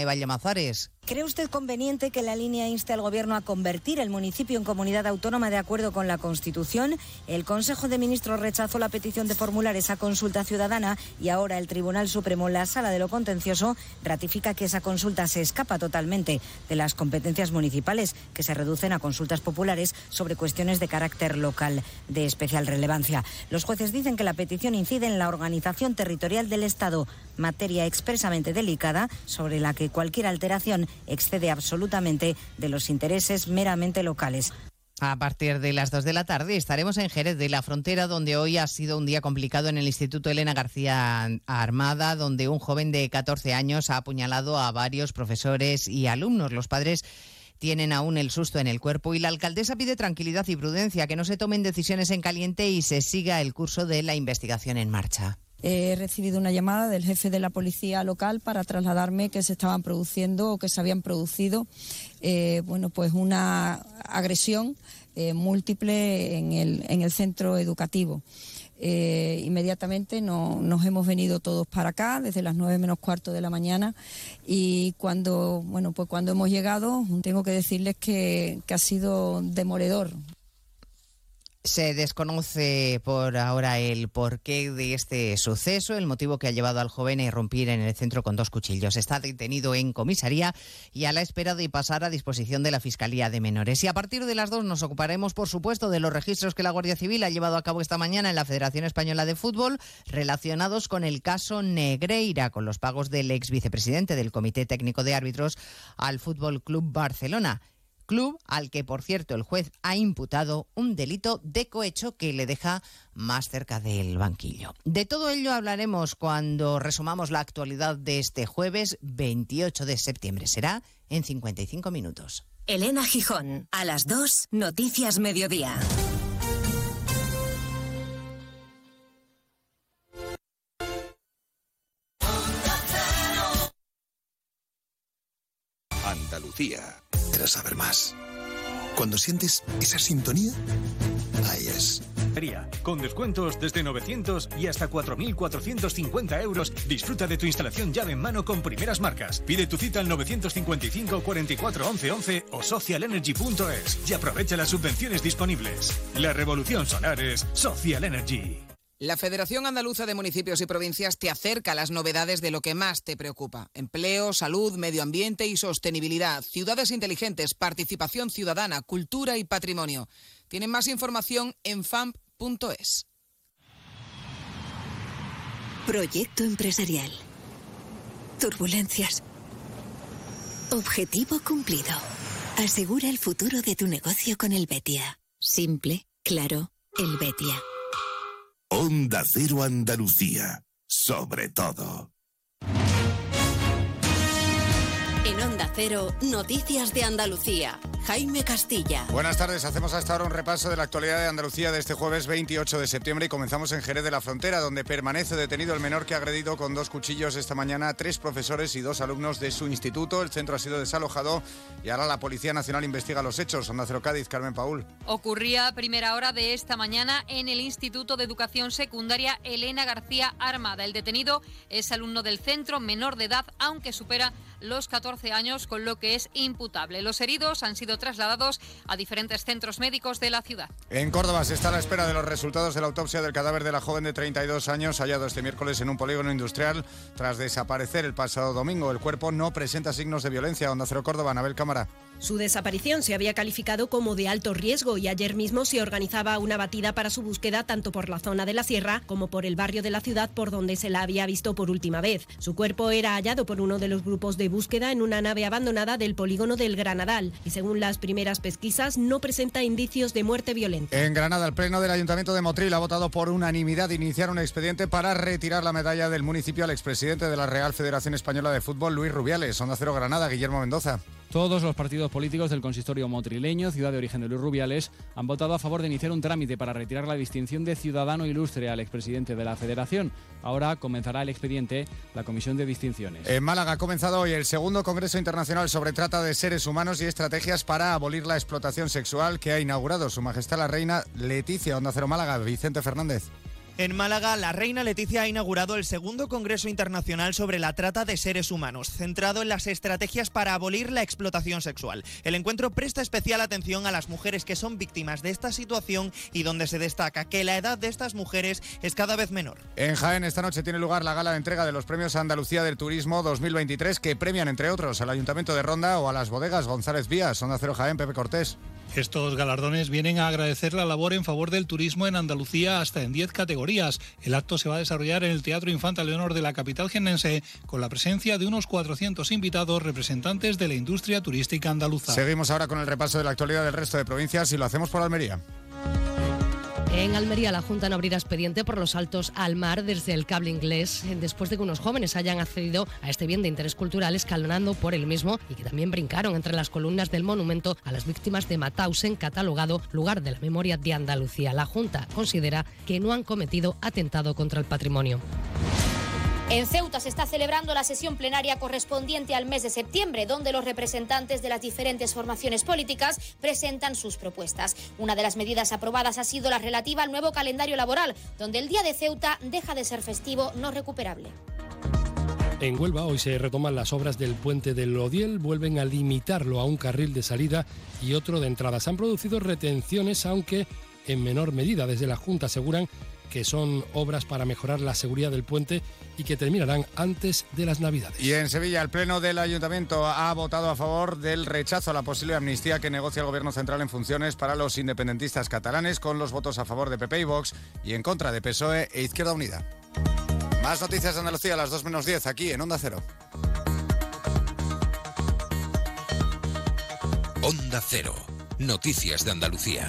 Eva Llamazares. ¿Cree usted conveniente que la línea inste al Gobierno a convertir el municipio en comunidad autónoma de acuerdo con la Constitución? El Consejo de Ministros rechazó la petición de formular esa consulta ciudadana y ahora el Tribunal Supremo, la Sala de lo Contencioso, ratifica que esa consulta se escapa totalmente de las competencias municipales, que se reducen a consultas populares sobre cuestiones de carácter local de especial relevancia. Los jueces dicen que la petición incide en la organización territorial del Estado, materia expresamente delicada sobre la que cualquier alteración excede absolutamente de los intereses meramente locales. A partir de las 2 de la tarde estaremos en Jerez de la Frontera, donde hoy ha sido un día complicado en el Instituto Elena García Armada, donde un joven de 14 años ha apuñalado a varios profesores y alumnos. Los padres tienen aún el susto en el cuerpo y la alcaldesa pide tranquilidad y prudencia, que no se tomen decisiones en caliente y se siga el curso de la investigación en marcha. He recibido una llamada del jefe de la policía local para trasladarme que se estaban produciendo o que se habían producido eh, bueno, pues una agresión eh, múltiple en el, en el centro educativo. Eh, inmediatamente nos hemos venido todos para acá desde las nueve menos cuarto de la mañana y cuando bueno pues cuando hemos llegado tengo que decirles que, que ha sido demoledor se desconoce por ahora el porqué de este suceso, el motivo que ha llevado al joven a irrumpir en el centro con dos cuchillos. Está detenido en comisaría y a la espera de pasar a disposición de la Fiscalía de Menores. Y a partir de las dos nos ocuparemos, por supuesto, de los registros que la Guardia Civil ha llevado a cabo esta mañana en la Federación Española de Fútbol relacionados con el caso Negreira, con los pagos del ex vicepresidente del Comité Técnico de Árbitros al Fútbol Club Barcelona club al que, por cierto, el juez ha imputado un delito de cohecho que le deja más cerca del banquillo. De todo ello hablaremos cuando resumamos la actualidad de este jueves 28 de septiembre. Será en 55 minutos. Elena Gijón, a las 2, Noticias Mediodía. Andalucía. ¿Quieres saber más? Cuando sientes esa sintonía, ahí es. Con descuentos desde 900 y hasta 4.450 euros, disfruta de tu instalación llave en mano con primeras marcas. Pide tu cita al 955 44 11 11 o socialenergy.es y aprovecha las subvenciones disponibles. La revolución solar es Social Energy. La Federación Andaluza de Municipios y Provincias te acerca a las novedades de lo que más te preocupa. Empleo, salud, medio ambiente y sostenibilidad, ciudades inteligentes, participación ciudadana, cultura y patrimonio. Tienen más información en famp.es. Proyecto empresarial. Turbulencias. Objetivo cumplido. Asegura el futuro de tu negocio con el Betia. Simple, claro, el Betia. Onda Cero Andalucía. Sobre todo. En Onda Cero, Noticias de Andalucía. Jaime Castilla. Buenas tardes, hacemos hasta ahora un repaso de la actualidad de Andalucía de este jueves 28 de septiembre y comenzamos en Jerez de la Frontera, donde permanece detenido el menor que ha agredido con dos cuchillos esta mañana a tres profesores y dos alumnos de su instituto. El centro ha sido desalojado y ahora la Policía Nacional investiga los hechos. Onda Cero Cádiz, Carmen Paul. Ocurría a primera hora de esta mañana en el Instituto de Educación Secundaria Elena García Armada. El detenido es alumno del centro, menor de edad, aunque supera los 14 años, con lo que es imputable. Los heridos han sido trasladados a diferentes centros médicos de la ciudad. En Córdoba se está a la espera de los resultados de la autopsia del cadáver de la joven de 32 años hallado este miércoles en un polígono industrial tras desaparecer el pasado domingo. El cuerpo no presenta signos de violencia. Onda Cero Córdoba, Anabel Cámara. Su desaparición se había calificado como de alto riesgo y ayer mismo se organizaba una batida para su búsqueda tanto por la zona de la sierra como por el barrio de la ciudad por donde se la había visto por última vez. Su cuerpo era hallado por uno de los grupos de búsqueda en una nave abandonada del polígono del Granadal y según las primeras pesquisas no presenta indicios de muerte violenta. En Granada, el Pleno del Ayuntamiento de Motril ha votado por unanimidad iniciar un expediente para retirar la medalla del municipio al expresidente de la Real Federación Española de Fútbol, Luis Rubiales. Onda Cero Granada, Guillermo Mendoza. Todos los partidos políticos del consistorio motrileño, ciudad de origen de Luis Rubiales, han votado a favor de iniciar un trámite para retirar la distinción de ciudadano ilustre al expresidente de la Federación. Ahora comenzará el expediente la Comisión de Distinciones. En Málaga ha comenzado hoy el segundo Congreso Internacional sobre Trata de Seres Humanos y Estrategias para abolir la explotación sexual que ha inaugurado Su Majestad la Reina Leticia Onda Cero Málaga, Vicente Fernández. En Málaga, la reina Leticia ha inaugurado el segundo Congreso Internacional sobre la Trata de Seres Humanos, centrado en las estrategias para abolir la explotación sexual. El encuentro presta especial atención a las mujeres que son víctimas de esta situación y donde se destaca que la edad de estas mujeres es cada vez menor. En Jaén esta noche tiene lugar la gala de entrega de los premios Andalucía del Turismo 2023 que premian entre otros al Ayuntamiento de Ronda o a las bodegas González Vías, Onda Cero Jaén, Pepe Cortés. Estos galardones vienen a agradecer la labor en favor del turismo en Andalucía hasta en 10 categorías. El acto se va a desarrollar en el Teatro Infanta Leonor de la capital genense con la presencia de unos 400 invitados representantes de la industria turística andaluza. Seguimos ahora con el repaso de la actualidad del resto de provincias y lo hacemos por Almería. En Almería, la Junta no abrirá expediente por los saltos al mar desde el cable inglés, después de que unos jóvenes hayan accedido a este bien de interés cultural escalonando por el mismo y que también brincaron entre las columnas del monumento a las víctimas de Matausen, catalogado lugar de la memoria de Andalucía. La Junta considera que no han cometido atentado contra el patrimonio. En Ceuta se está celebrando la sesión plenaria correspondiente al mes de septiembre, donde los representantes de las diferentes formaciones políticas presentan sus propuestas. Una de las medidas aprobadas ha sido la relativa al nuevo calendario laboral, donde el Día de Ceuta deja de ser festivo no recuperable. En Huelva hoy se retoman las obras del puente del Odiel, vuelven a limitarlo a un carril de salida y otro de entrada. Se han producido retenciones, aunque en menor medida. Desde la Junta aseguran que son obras para mejorar la seguridad del puente y que terminarán antes de las Navidades. Y en Sevilla, el Pleno del Ayuntamiento ha votado a favor del rechazo a la posible amnistía que negocia el Gobierno Central en funciones para los independentistas catalanes, con los votos a favor de PP y Vox y en contra de PSOE e Izquierda Unida. Más noticias de Andalucía a las 2 menos 10 aquí en Onda Cero. Onda Cero. Noticias de Andalucía.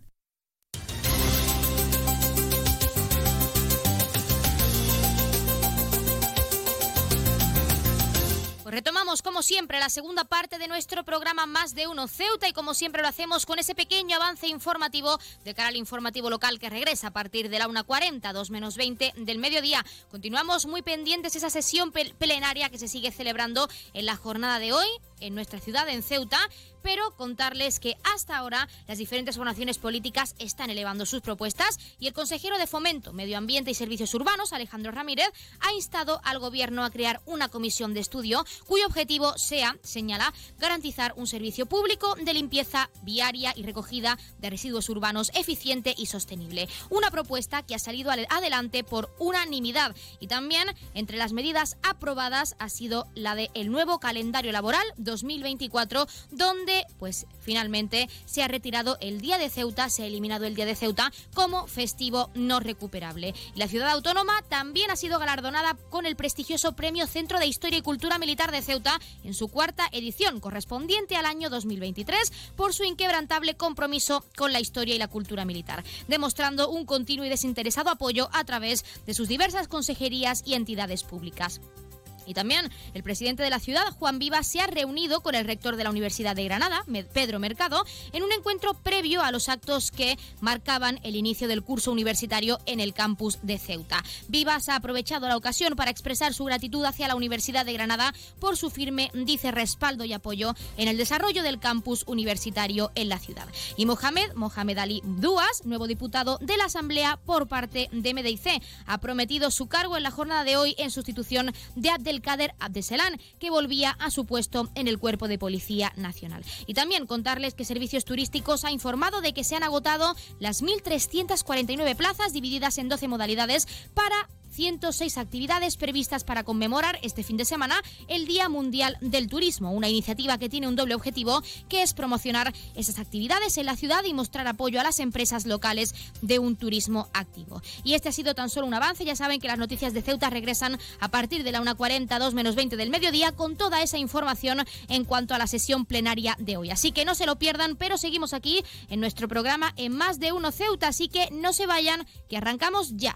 Como siempre, la segunda parte de nuestro programa Más de Uno Ceuta y como siempre lo hacemos con ese pequeño avance informativo de cara al informativo local que regresa a partir de la 1.40, 2 menos 20 del mediodía. Continuamos muy pendientes esa sesión plenaria que se sigue celebrando en la jornada de hoy en nuestra ciudad, en Ceuta, pero contarles que hasta ahora las diferentes formaciones políticas están elevando sus propuestas y el consejero de Fomento, Medio Ambiente y Servicios Urbanos, Alejandro Ramírez, ha instado al gobierno a crear una comisión de estudio cuyo objetivo sea, señala, garantizar un servicio público de limpieza viaria y recogida de residuos urbanos eficiente y sostenible. Una propuesta que ha salido adelante por unanimidad y también entre las medidas aprobadas ha sido la del el nuevo calendario laboral 2024, donde pues finalmente se ha retirado el Día de Ceuta, se ha eliminado el Día de Ceuta como festivo no recuperable. la ciudad autónoma también ha sido galardonada con el prestigioso Premio Centro de Historia y Cultura Militar de Ceuta en su cuarta edición, correspondiente al año 2023, por su inquebrantable compromiso con la historia y la cultura militar, demostrando un continuo y desinteresado apoyo a través de sus diversas consejerías y entidades públicas. Y también el presidente de la ciudad, Juan Viva, se ha reunido con el rector de la Universidad de Granada, Pedro Mercado, en un encuentro previo a los actos que marcaban el inicio del curso universitario en el campus de Ceuta. Vivas ha aprovechado la ocasión para expresar su gratitud hacia la Universidad de Granada por su firme, dice, respaldo y apoyo en el desarrollo del campus universitario en la ciudad. Y Mohamed, Mohamed Ali Duas, nuevo diputado de la Asamblea por parte de MDIC, ha prometido su cargo en la jornada de hoy en sustitución de Abdel Kader Abdeselán, que volvía a su puesto en el Cuerpo de Policía Nacional. Y también contarles que Servicios Turísticos ha informado de que se han agotado las 1.349 plazas divididas en 12 modalidades para 106 actividades previstas para conmemorar este fin de semana el Día Mundial del Turismo, una iniciativa que tiene un doble objetivo, que es promocionar esas actividades en la ciudad y mostrar apoyo a las empresas locales de un turismo activo. Y este ha sido tan solo un avance, ya saben que las noticias de Ceuta regresan a partir de la 1.40, 2 menos 20 del mediodía con toda esa información en cuanto a la sesión plenaria de hoy. Así que no se lo pierdan, pero seguimos aquí en nuestro programa en Más de Uno Ceuta, así que no se vayan, que arrancamos ya.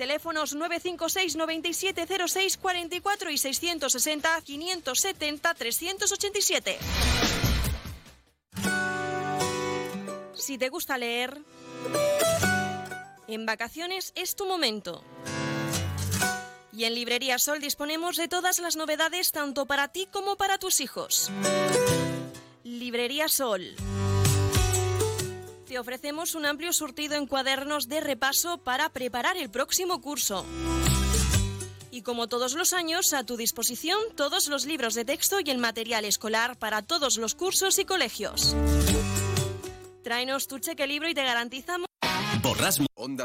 Teléfonos 956 9706 44 y 660 570 387. Si te gusta leer, en vacaciones es tu momento. Y en Librería Sol disponemos de todas las novedades tanto para ti como para tus hijos. Librería Sol. Te ofrecemos un amplio surtido en cuadernos de repaso para preparar el próximo curso. Y como todos los años, a tu disposición todos los libros de texto y el material escolar para todos los cursos y colegios. Tráenos tu cheque libro y te garantizamos... Borrasmo. Onda.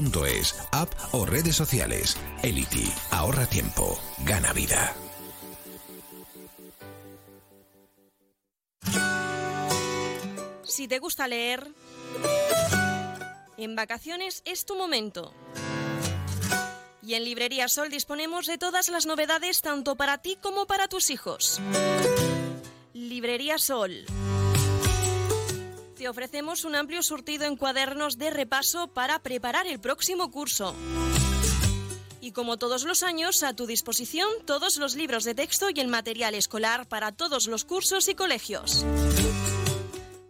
es, app o redes sociales. Elity. Ahorra tiempo. Gana vida. Si te gusta leer, en vacaciones es tu momento. Y en Librería Sol disponemos de todas las novedades tanto para ti como para tus hijos. Librería Sol. Te ofrecemos un amplio surtido en cuadernos de repaso para preparar el próximo curso. Y como todos los años, a tu disposición todos los libros de texto y el material escolar para todos los cursos y colegios.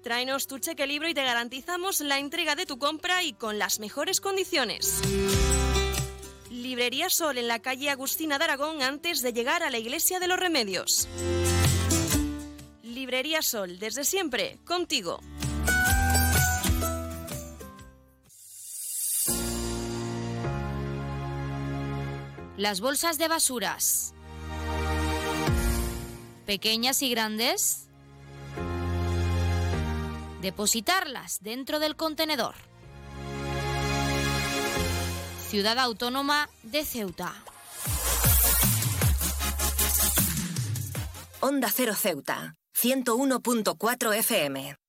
Tráenos tu cheque libro y te garantizamos la entrega de tu compra y con las mejores condiciones. Librería Sol en la calle Agustina de Aragón antes de llegar a la Iglesia de los Remedios. Librería Sol, desde siempre, contigo. Las bolsas de basuras. Pequeñas y grandes. Depositarlas dentro del contenedor. Ciudad Autónoma de Ceuta. Onda Cero Ceuta, 101.4 FM.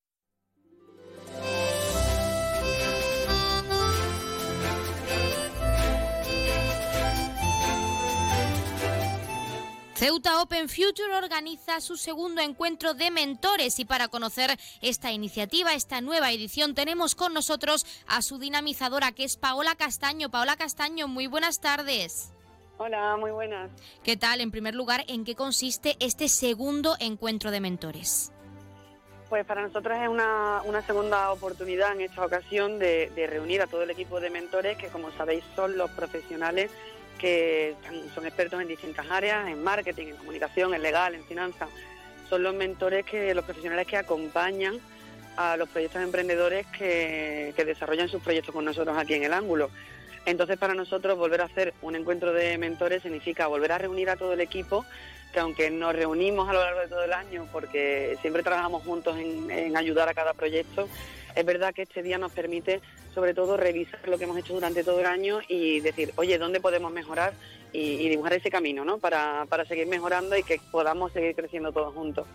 Ceuta Open Future organiza su segundo encuentro de mentores y para conocer esta iniciativa, esta nueva edición, tenemos con nosotros a su dinamizadora que es Paola Castaño. Paola Castaño, muy buenas tardes. Hola, muy buenas. ¿Qué tal? En primer lugar, ¿en qué consiste este segundo encuentro de mentores? Pues para nosotros es una, una segunda oportunidad en esta ocasión de, de reunir a todo el equipo de mentores que, como sabéis, son los profesionales que son expertos en distintas áreas, en marketing, en comunicación, en legal, en finanzas. Son los mentores que, los profesionales que acompañan a los proyectos emprendedores que, que desarrollan sus proyectos con nosotros aquí en el ángulo. Entonces, para nosotros, volver a hacer un encuentro de mentores significa volver a reunir a todo el equipo, que aunque nos reunimos a lo largo de todo el año, porque siempre trabajamos juntos en, en ayudar a cada proyecto, es verdad que este día nos permite sobre todo revisar lo que hemos hecho durante todo el año y decir, oye, ¿dónde podemos mejorar? Y, dibujar ese camino, ¿no? Para, para seguir mejorando y que podamos seguir creciendo todos juntos.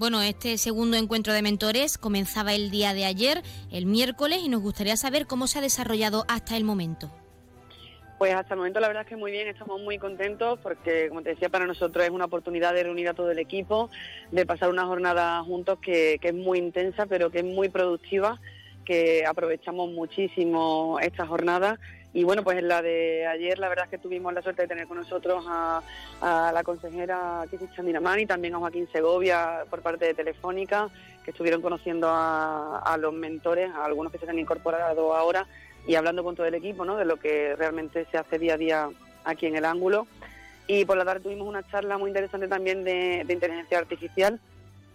Bueno, este segundo encuentro de mentores comenzaba el día de ayer, el miércoles, y nos gustaría saber cómo se ha desarrollado hasta el momento. Pues hasta el momento la verdad es que muy bien, estamos muy contentos porque, como te decía, para nosotros es una oportunidad de reunir a todo el equipo, de pasar una jornada juntos que, que es muy intensa, pero que es muy productiva, que aprovechamos muchísimo esta jornada. Y bueno, pues en la de ayer la verdad es que tuvimos la suerte de tener con nosotros a, la consejera Kiki Chandiramani y también a Joaquín Segovia por parte de Telefónica, que estuvieron conociendo a, los mentores, a algunos que se han incorporado ahora y hablando con todo el equipo ¿no? de lo que realmente se hace día a día aquí en el ángulo. Y por la tarde tuvimos una charla muy interesante también de, inteligencia artificial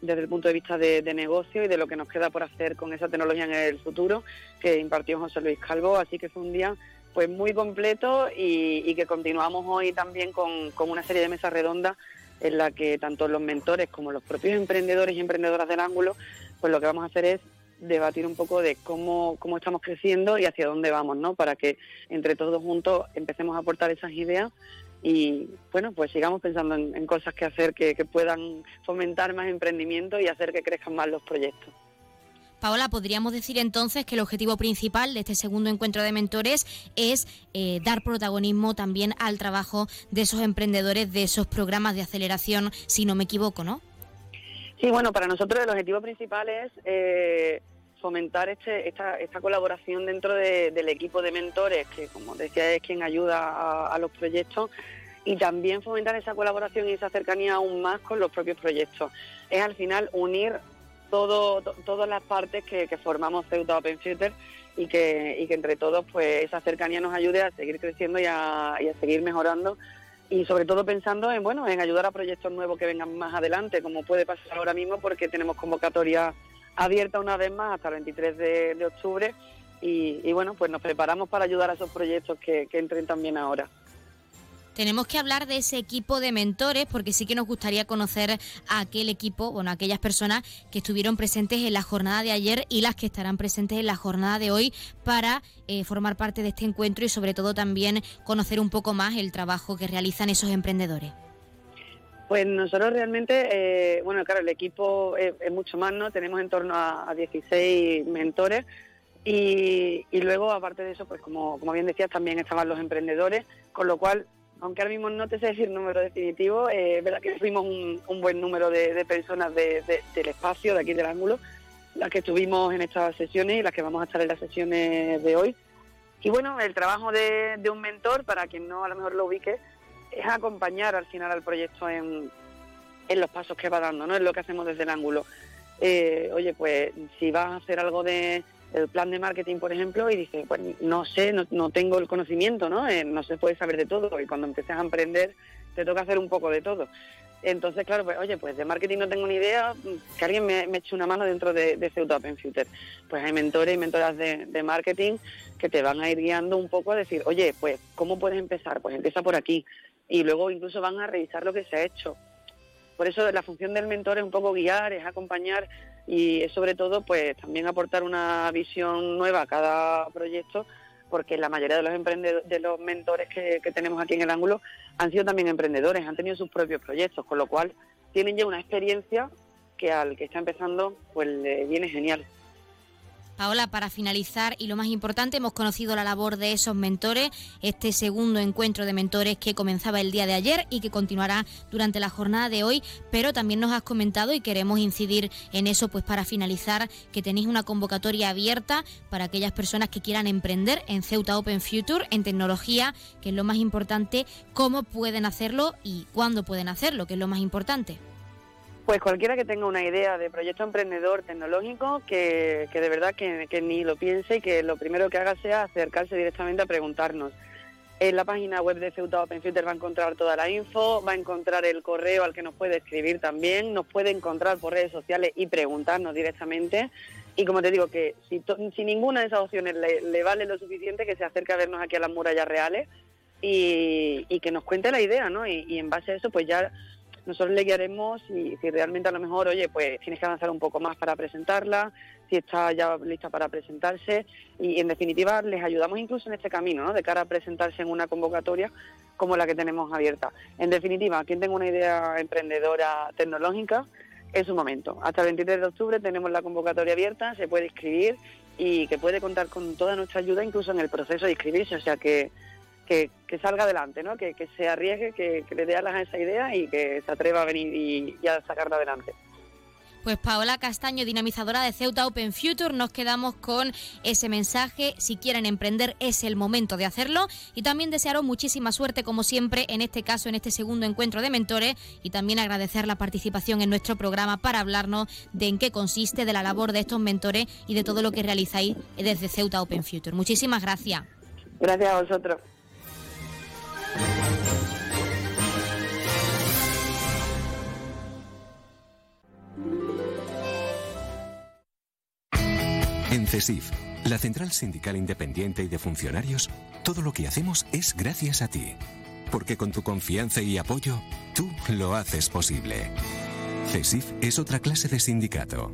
desde el punto de vista de, negocio y de lo que nos queda por hacer con esa tecnología en el futuro que impartió José Luis Calvo. Así que fue un día pues muy completo y, que continuamos hoy también con, una serie de mesas redondas en la que tanto los mentores como los propios emprendedores y emprendedoras del ángulo, pues lo que vamos a hacer es debatir un poco de cómo, cómo estamos creciendo y hacia dónde vamos, ¿no? Para que entre todos juntos empecemos a aportar esas ideas y, bueno, pues sigamos pensando en, cosas que hacer que puedan fomentar más emprendimiento y hacer que crezcan más los proyectos. Paola, podríamos decir entonces que el objetivo principal de este segundo encuentro de mentores es eh, dar protagonismo también al trabajo de esos emprendedores, de esos programas de aceleración, si no me equivoco, ¿no? Sí, bueno, para nosotros el objetivo principal es eh, fomentar este, esta, colaboración dentro del equipo de mentores, que como decía es quien ayuda a los proyectos y también fomentar esa colaboración y esa cercanía aún más con los propios proyectos. Es al final unir todo, todas las partes que, formamos Ceuta Open Future y que, y que entre todos pues esa cercanía nos ayude a seguir creciendo y a, seguir mejorando y sobre todo pensando en bueno en ayudar a proyectos nuevos que vengan más adelante como puede pasar ahora mismo porque tenemos convocatoria abierta una vez más hasta el 23 de, octubre y, bueno pues nos preparamos para ayudar a esos proyectos que entren también ahora tenemos que hablar de ese equipo de mentores porque sí que nos gustaría conocer a aquel equipo, bueno, aquellas personas que estuvieron presentes en la jornada de ayer y las que estarán presentes en la jornada de hoy para eh, formar parte de este encuentro y sobre todo también conocer un poco más el trabajo que realizan esos emprendedores. Pues nosotros realmente, eh, bueno, claro, el equipo es, mucho más, ¿no? Tenemos en torno a, 16 mentores y, luego, aparte de eso, pues como bien decías, también estaban los emprendedores, con lo cual aunque ahora mismo no te sé decir número definitivo, eh, es verdad que fuimos un, buen número de, personas del espacio, de aquí del ángulo, las que estuvimos en estas sesiones y las que vamos a estar en las sesiones de hoy. Y bueno, el trabajo de, un mentor, para quien no a lo mejor lo ubique, es acompañar al final al proyecto en, los pasos que va dando, ¿no? Es lo que hacemos desde el ángulo. Eh, oye, pues si vas a hacer algo de el plan de marketing, por ejemplo, y dice, pues no sé, no, tengo el conocimiento, ¿no? Eh, no se puede saber de todo y cuando empiezas a emprender te toca hacer un poco de todo. Entonces, claro, pues oye, pues de marketing no tengo ni idea, que alguien me, eche una mano dentro de, de Ceuta Open Future. Pues hay mentores y mentoras de, de, marketing que te van a ir guiando un poco a decir, oye, pues, ¿cómo puedes empezar? Pues empieza por aquí. Y luego incluso van a revisar lo que se ha hecho. Por eso la función del mentor es un poco guiar, es acompañar y sobre todo pues también aportar una visión nueva a cada proyecto porque la mayoría de los emprendedores, de los mentores que, tenemos aquí en el ángulo han sido también emprendedores, han tenido sus propios proyectos, con lo cual tienen ya una experiencia que al que está empezando pues le viene genial. Paola, para finalizar y lo más importante, hemos conocido la labor de esos mentores, este segundo encuentro de mentores que comenzaba el día de ayer y que continuará durante la jornada de hoy, pero también nos has comentado y queremos incidir en eso pues para finalizar que tenéis una convocatoria abierta para aquellas personas que quieran emprender en Ceuta Open Future en tecnología, que es lo más importante, cómo pueden hacerlo y cuándo pueden hacerlo, que es lo más importante. Pues cualquiera que tenga una idea de proyecto emprendedor tecnológico, que, de verdad que, ni lo piense y que lo primero que haga sea acercarse directamente a preguntarnos. En la página web de Ceuta Open Future va a encontrar toda la info, va a encontrar el correo al que nos puede escribir también, nos puede encontrar por redes sociales y preguntarnos directamente. Y como te digo, que si, si ninguna de esas opciones le, vale lo suficiente, que se acerque a vernos aquí a las murallas reales y, que nos cuente la idea, ¿no? Y, y en base a eso, pues ya nosotros le guiaremos y si realmente a lo mejor, oye, pues tienes que avanzar un poco más para presentarla, si está ya lista para presentarse y en definitiva les ayudamos incluso en este camino, ¿no? De cara a presentarse en una convocatoria como la que tenemos abierta. En definitiva, quien tenga una idea emprendedora tecnológica, es un momento. Hasta el 23 de octubre tenemos la convocatoria abierta, se puede inscribir y que puede contar con toda nuestra ayuda incluso en el proceso de inscribirse, o sea que que, salga adelante, ¿no? que, se arriesgue, que, le dé alas a esa idea y que se atreva a venir y, a sacarla adelante. Pues Paola Castaño, dinamizadora de Ceuta Open Future, nos quedamos con ese mensaje. Si quieren emprender, es el momento de hacerlo. Y también desearos muchísima suerte, como siempre, en este caso, en este segundo encuentro de mentores. Y también agradecer la participación en nuestro programa para hablarnos de en qué consiste, de la labor de estos mentores y de todo lo que realizáis desde Ceuta Open Future. Muchísimas gracias. Gracias a vosotros. En CESIF, la Central Sindical Independiente y de Funcionarios, todo lo que hacemos es gracias a ti. Porque con tu confianza y apoyo, tú lo haces posible. CESIF es otra clase de sindicato.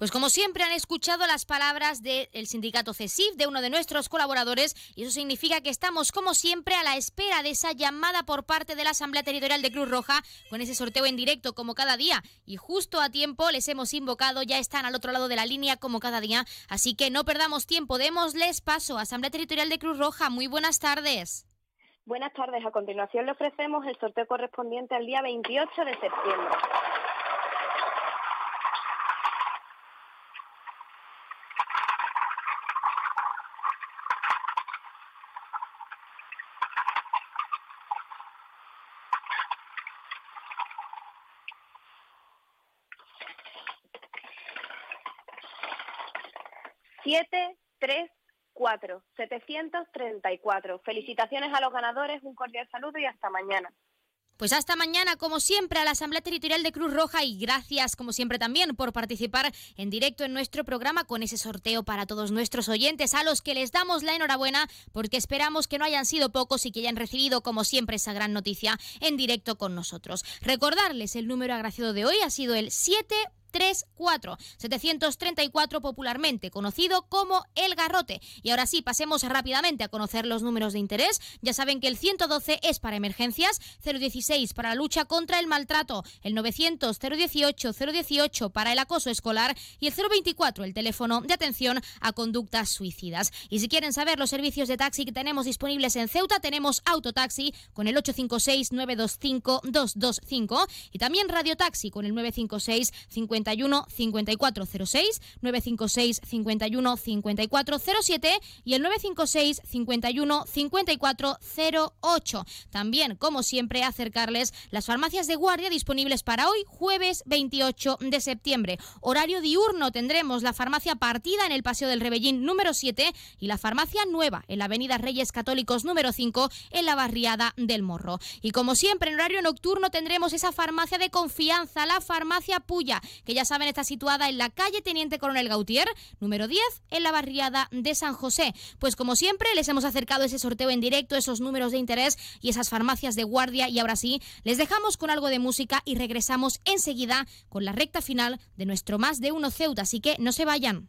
Pues como siempre han escuchado las palabras del sindicato CESIF, de uno de nuestros colaboradores, y eso significa que estamos como siempre a la espera de esa llamada por parte de la Asamblea Territorial de Cruz Roja, con ese sorteo en directo como cada día. Y justo a tiempo les hemos invocado, ya están al otro lado de la línea como cada día, así que no perdamos tiempo, démosles paso. Asamblea Territorial de Cruz Roja, muy buenas tardes. Buenas tardes. A continuación le ofrecemos el sorteo correspondiente al día 28 de septiembre. Siete, tres, 4, 734. Felicitaciones a los ganadores, un cordial saludo y hasta mañana. Pues hasta mañana, como siempre, a la Asamblea Territorial de Cruz Roja y gracias, como siempre, también por participar en directo en nuestro programa con ese sorteo para todos nuestros oyentes, a los que les damos la enhorabuena porque esperamos que no hayan sido pocos y que hayan recibido, como siempre, esa gran noticia en directo con nosotros. Recordarles, el número agraciado de hoy ha sido el 7 34 734 popularmente conocido como El Garrote. Y ahora sí, pasemos rápidamente a conocer los números de interés. Ya saben que el 112 es para emergencias, 016 para la lucha contra el maltrato, el 900 018 018 para el acoso escolar y el 024 el teléfono de atención a conductas suicidas. Y si quieren saber los servicios de taxi que tenemos disponibles en Ceuta, tenemos Autotaxi con el 856 925 225 y también Radio Taxi con el 956 50 51 5406, 956 51 5407 y el 956 51 5408. También, como siempre, acercarles las farmacias de guardia disponibles para hoy, jueves 28 de septiembre. Horario diurno tendremos la farmacia partida en el Paseo del Rebellín número 7 y la farmacia nueva en la Avenida Reyes Católicos número 5 en la barriada del Morro. Y como siempre, en horario nocturno tendremos esa farmacia de confianza, la farmacia Puya, que ya saben está situada en la calle Teniente Coronel Gautier, número 10, en la barriada de San José. Pues como siempre, les hemos acercado ese sorteo en directo, esos números de interés y esas farmacias de guardia. Y ahora sí, les dejamos con algo de música y regresamos enseguida con la recta final de nuestro Más de Uno Ceuta. Así que no se vayan.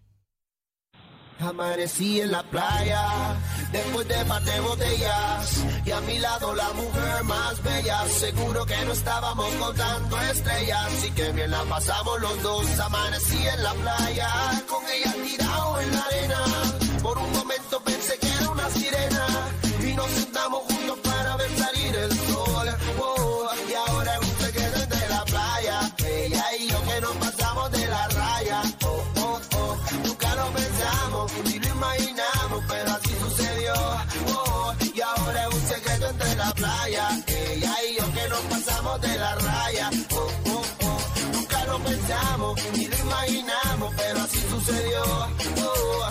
En la playa, después de par botellas, y a mi lado la mujer más bella. Seguro que no estábamos contando estrellas, así que bien la pasamos los dos. Amanecí en la playa, con ella tirado en la arena. Por un momento de la raya. Oh, oh, oh, nunca lo pensamos, ni lo imaginamos, pero así sucedió. Oh,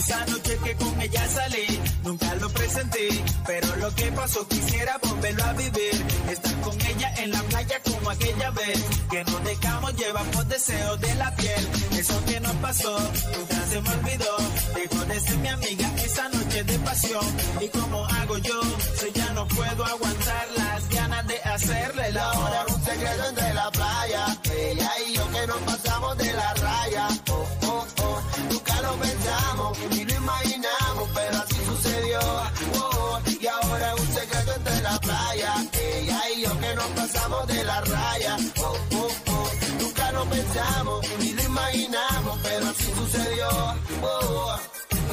esa noche que con ella salí, nunca lo presenté, pero lo que pasó quisiera volverlo a vivir. Estar con ella en la playa como aquella vez, que nos dejamos llevar por deseos de la piel. Eso que nos pasó, nunca se me olvidó. Dejó de ser mi amiga esa noche de pasión. ¿Y como hago yo? Si ya no puedo aguantar las ganas de hacerle la Ahora es un secreto entre la playa, ella y yo que nos pasamos de la raya. Oh, oh, oh, nunca lo pensamos, ni lo imaginamos, pero así sucedió. Oh, y ahora es un nos pasamos de la raya. Oh, oh, oh. Nunca lo pensamos ni lo imaginamos, pero así sucedió. Oh,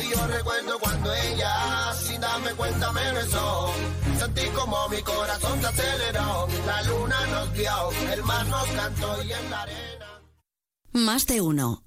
y yo recuerdo cuando ella, sin darme cuenta, me besó. Sentí como mi corazón se aceleró. La luna nos vio, el mar nos cantó y en la arena. Más de uno.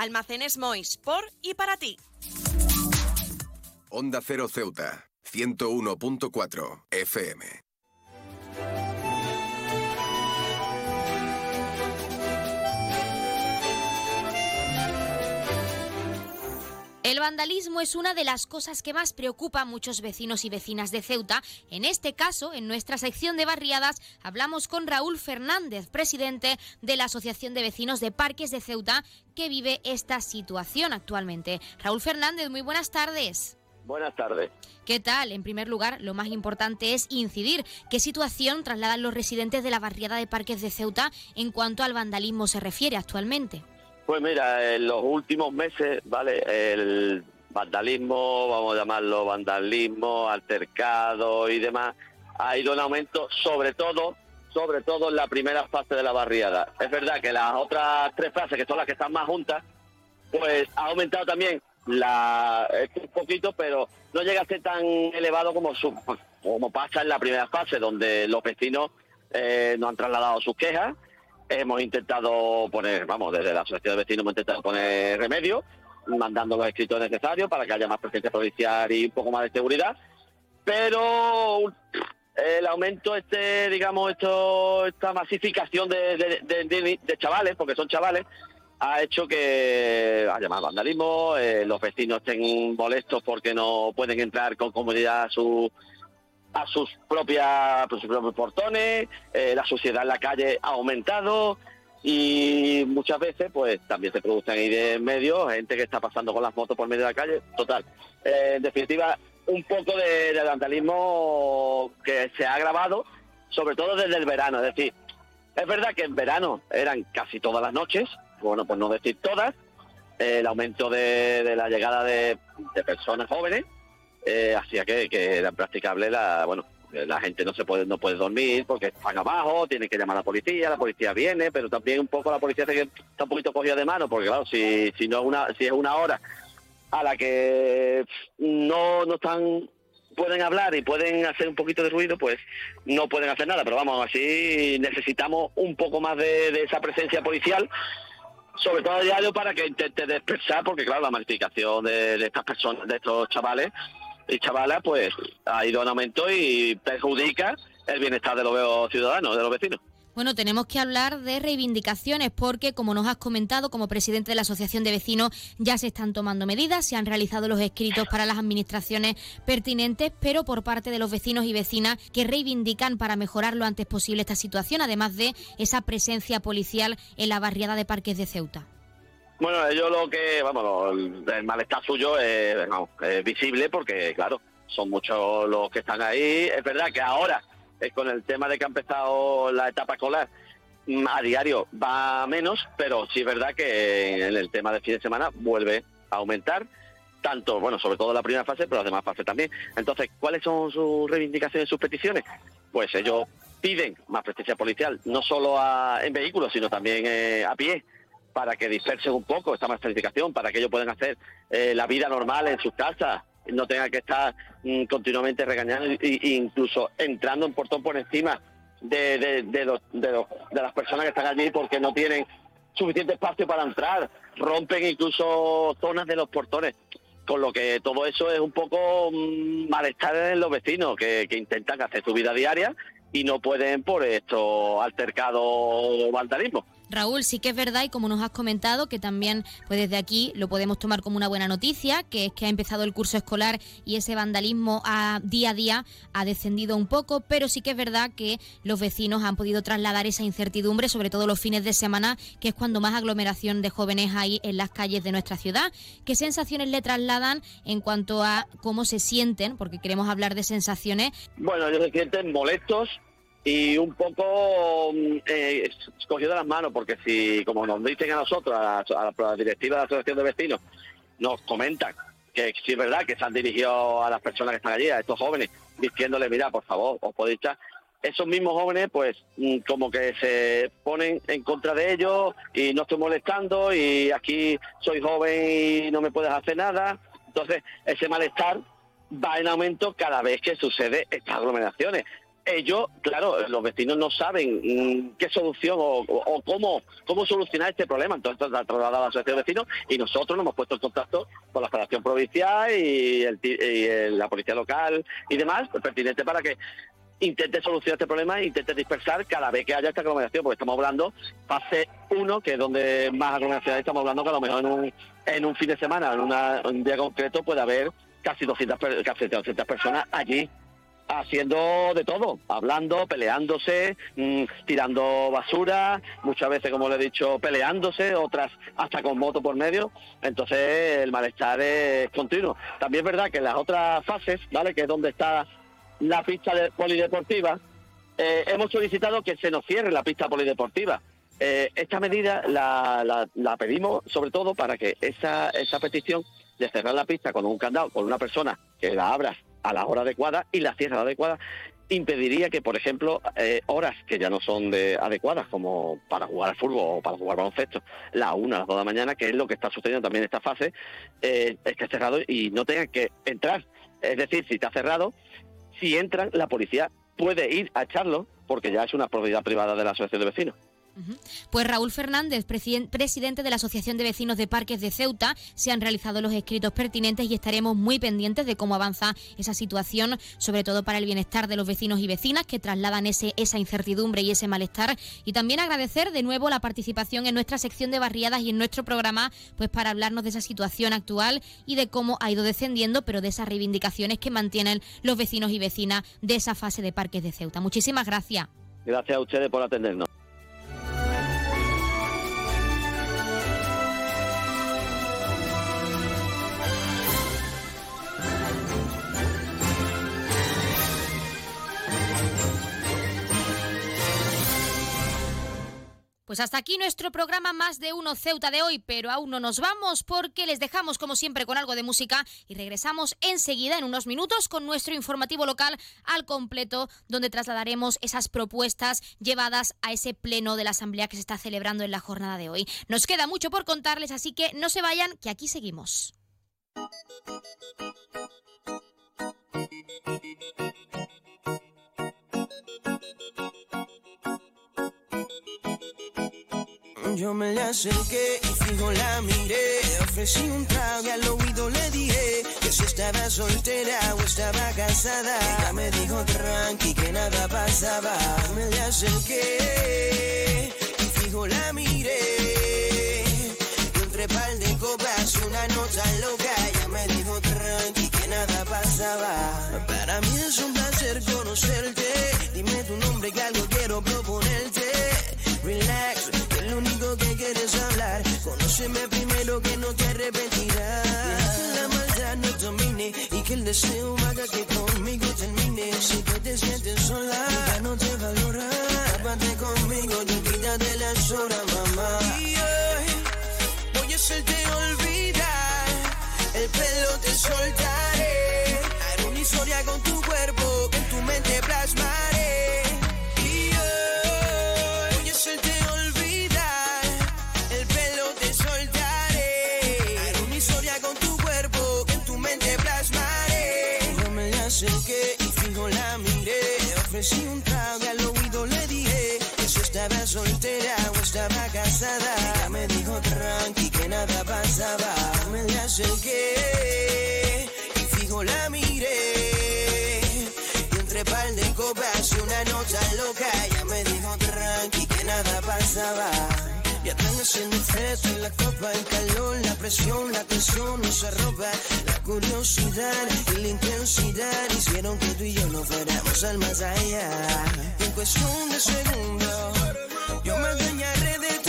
Almacenes Mois, por y para ti. Onda Cero Ceuta, 101.4 FM. El vandalismo es una de las cosas que más preocupa a muchos vecinos y vecinas de Ceuta. En este caso, en nuestra sección de barriadas, hablamos con Raúl Fernández, presidente de la Asociación de Vecinos de Parques de Ceuta, que vive esta situación actualmente. Raúl Fernández, muy buenas tardes. Buenas tardes. ¿Qué tal? En primer lugar, lo más importante es incidir. ¿Qué situación trasladan los residentes de la barriada de Parques de Ceuta en cuanto al vandalismo se refiere actualmente? Pues mira, en los últimos meses, ¿vale? El vandalismo, vamos a llamarlo vandalismo, altercado y demás, ha ido en aumento, sobre todo, sobre todo en la primera fase de la barriada. Es verdad que las otras tres fases, que son las que están más juntas, pues ha aumentado también la un poquito, pero no llega a ser tan elevado como su, como pasa en la primera fase, donde los vecinos eh, no han trasladado sus quejas Hemos intentado poner, vamos, desde la Asociación de Vecinos hemos intentado poner remedio, mandando los escritos necesarios para que haya más presencia policial y un poco más de seguridad, pero el aumento este, digamos, esto, esta masificación de, de, chavales, porque son chavales, ha hecho que haya más vandalismo, eh, los vecinos estén molestos porque no pueden entrar con comodidad a su a sus propias pues, propios portones, eh, la suciedad en la calle ha aumentado y muchas veces pues también se producen ahí de medio gente que está pasando con las motos por medio de la calle, total. Eh, en definitiva, un poco de, vandalismo que se ha agravado, sobre todo desde el verano, es decir, es verdad que en verano eran casi todas las noches, bueno, pues no decir todas, el aumento de, la llegada de personas jóvenes, eh, hacía que, era practicable la, bueno, la gente no se puede no puede dormir porque están abajo, tienen que llamar a la policía, la policía viene, pero también un poco la policía está un poquito cogida de mano, porque claro, si, si no una, si es una hora a la que no, no están pueden hablar y pueden hacer un poquito de ruido, pues no pueden hacer nada. Pero vamos, así necesitamos un poco más de, esa presencia policial, sobre todo a diario para que intente dispersar, porque claro, la masificación de estas personas, de estos chavales, y chavala pues ha ido en aumento y perjudica el bienestar de los ciudadanos, de los vecinos. Bueno, tenemos que hablar de reivindicaciones porque, como nos has comentado, como presidente de la Asociación de Vecinos, ya se están tomando medidas, se han realizado los escritos para las administraciones pertinentes, pero por parte de los vecinos y vecinas que reivindican para mejorar lo antes posible esta situación, además de esa presencia policial en la barriada de Parques de Ceuta. Bueno, ellos lo que, vamos, el malestar suyo es, visible porque, claro, son muchos los que están ahí. Es verdad que ahora, es con el tema de que ha empezado la etapa escolar, mm, a diario va menos, pero sí es verdad que en el tema de fin de semana vuelve a aumentar, tanto, bueno, sobre todo la primera fase, pero las demás fases también. Entonces, ¿cuáles son sus reivindicaciones, sus peticiones? Pues ellos piden más presencia policial, no solo en vehículos, sino también eh, a pie para que dispersen un poco esta masificación, para que ellos puedan hacer eh, la vida normal en sus casas, no tengan que estar mm, continuamente regañando e incluso entrando en portón por encima de, las personas que están allí porque no tienen suficiente espacio para entrar, rompen incluso zonas de los portones. Con lo que todo eso es un poco mm, malestar en los vecinos que, intentan hacer su vida diaria y no pueden por estos altercados vandalismo. Raúl, sí que es verdad y como nos has comentado que también pues desde aquí lo podemos tomar como una buena noticia, que es que ha empezado el curso escolar y ese vandalismo a, día a día ha descendido un poco, pero sí que es verdad que los vecinos han podido trasladar esa incertidumbre, sobre todo los fines de semana, que es cuando más aglomeración de jóvenes hay en las calles de nuestra ciudad. ¿Qué sensaciones le trasladan en cuanto a cómo se sienten? Porque queremos hablar de sensaciones. Bueno, ellos se sienten molestos y un poco mm, eh, de las manos, porque si, como nos dicen a nosotros, a la, a la- directiva de la Asociación de Vecinos, nos comentan que sí es verdad que se han dirigido a las personas que están allí, a estos jóvenes, diciéndoles, mira, por favor, os podéis echar. Esos mismos jóvenes, pues, mm, como que se ponen en contra de ellos y no estoy molestando y aquí soy joven y no me puedes hacer nada. Entonces, ese malestar va en aumento cada vez que sucede estas aglomeraciones. Ellos, claro, los vecinos no saben mm, qué solución o, o- cómo, cómo solucionar este problema. Entonces, lo ha trasladado a la asociación de vecinos y nosotros nos hemos puesto en contacto con la Federación Provincial y, el y el- la Policía Local y demás, pues, pertinente para que intente solucionar este problema e intente dispersar cada vez que haya esta aglomeración, porque estamos hablando fase 1, que es donde más aglomeración hay, estamos hablando que a lo mejor en un, en un fin de semana, en una- un día concreto, puede haber casi 200, per- casi 200 personas allí haciendo de todo, hablando, peleándose, mm, tirando basura, muchas veces, como le he dicho, peleándose, otras hasta con moto por medio. Entonces, el malestar es continuo. También es verdad que en las otras fases, ¿vale? Que es donde está la pista de- polideportiva, eh, hemos solicitado que se nos cierre la pista polideportiva. Eh, esta medida la, la- la pedimos sobre todo para que esa, esa petición de cerrar la pista con un candado, con una persona que la abra a la hora adecuada y la cierre a la adecuada, impediría que, por ejemplo, eh, horas que ya no son de adecuadas, como para jugar al fútbol o para jugar baloncesto, la una, las dos de la mañana, que es lo que está sucediendo también en esta fase, eh, esté cerrado y no tengan que entrar. Es decir, si está cerrado, si entran, la policía puede ir a echarlo, porque ya es una propiedad privada de la asociación de vecinos. Pues Raúl Fernández, presiden- presidente de la Asociación de Vecinos de Parques de Ceuta, se han realizado los escritos pertinentes y estaremos muy pendientes de cómo avanza esa situación, sobre todo para el bienestar de los vecinos y vecinas que trasladan ese, esa incertidumbre y ese malestar. Y también agradecer de nuevo la participación en nuestra sección de barriadas y en nuestro programa, pues para hablarnos de esa situación actual y de cómo ha ido descendiendo, pero de esas reivindicaciones que mantienen los vecinos y vecinas de esa fase de Parques de Ceuta. Muchísimas gracias. Gracias a ustedes por atendernos. Pues hasta aquí nuestro programa Más de Uno Ceuta de hoy, pero aún no nos vamos porque les dejamos como siempre con algo de música y regresamos enseguida en unos minutos con nuestro informativo local al completo donde trasladaremos esas propuestas llevadas a ese pleno de la Asamblea que se está celebrando en la jornada de hoy. Nos queda mucho por contarles, así que no se vayan, que aquí seguimos. Yo me le acerqué y fijo la miré. Le ofrecí un trago y al oído le dije que si estaba soltera o estaba casada. Ella me dijo tranqui que nada pasaba. Me le acerqué y fijo la miré. Y entre par de copas una nota loca. Ella me dijo tranqui que nada pasaba. Para mí es un placer conocerte. Dime tu nombre que algo quiero proponerte. Relax, quieres hablar. Conóceme primero que no te arrepentirás. Que la maldad no domine y que el deseo haga que conmigo termine. Si tú te sientes sola, ya no te valora. Tápate conmigo, yo quítate las horas, mamá. Y hoy voy a hacerte olvidar. El pelo te soltaré. Haré una historia con ofrecí un trago al oído le estaba soltera o estaba casada. Ella me dijo tranqui que nada pasaba. Me la acerqué y fijo la miré. Y entre par de copas y una nota loca, ella me dijo tranqui que nada pasaba. Y están haciendo efecto en la copa, el calor, la presión, la tensión nos arropa. La curiosidad y la intensidad hicieron que tú y yo no fuéramos al más allá. En cuestión de segundos, yo me adueñaré de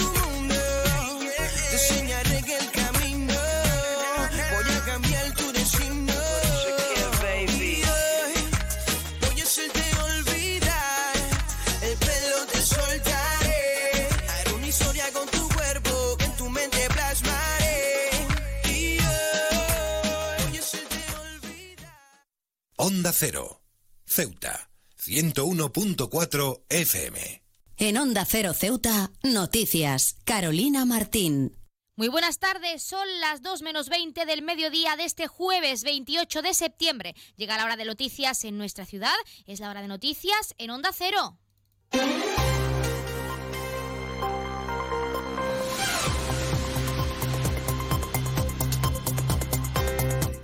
Onda Cero. Ceuta. 101.4 FM. En Onda Cero Ceuta, noticias. Carolina Martín. Muy buenas tardes, son las 2 menos 20 del mediodía de este jueves 28 de septiembre. Llega la hora de noticias en nuestra ciudad, es la hora de noticias en Onda Cero.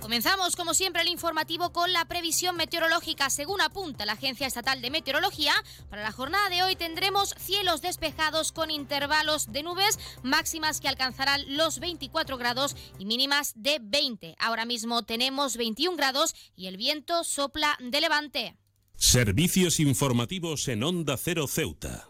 Comenzamos, como siempre, el informativo con la previsión meteorológica. Según apunta la Agencia Estatal de Meteorología, para la jornada de hoy tendremos cielos despejados con intervalos de nubes máximas que alcanzarán los 24 grados y mínimas de 20. Ahora mismo tenemos 21 grados y el viento sopla de levante. Servicios informativos en Onda Cero Ceuta.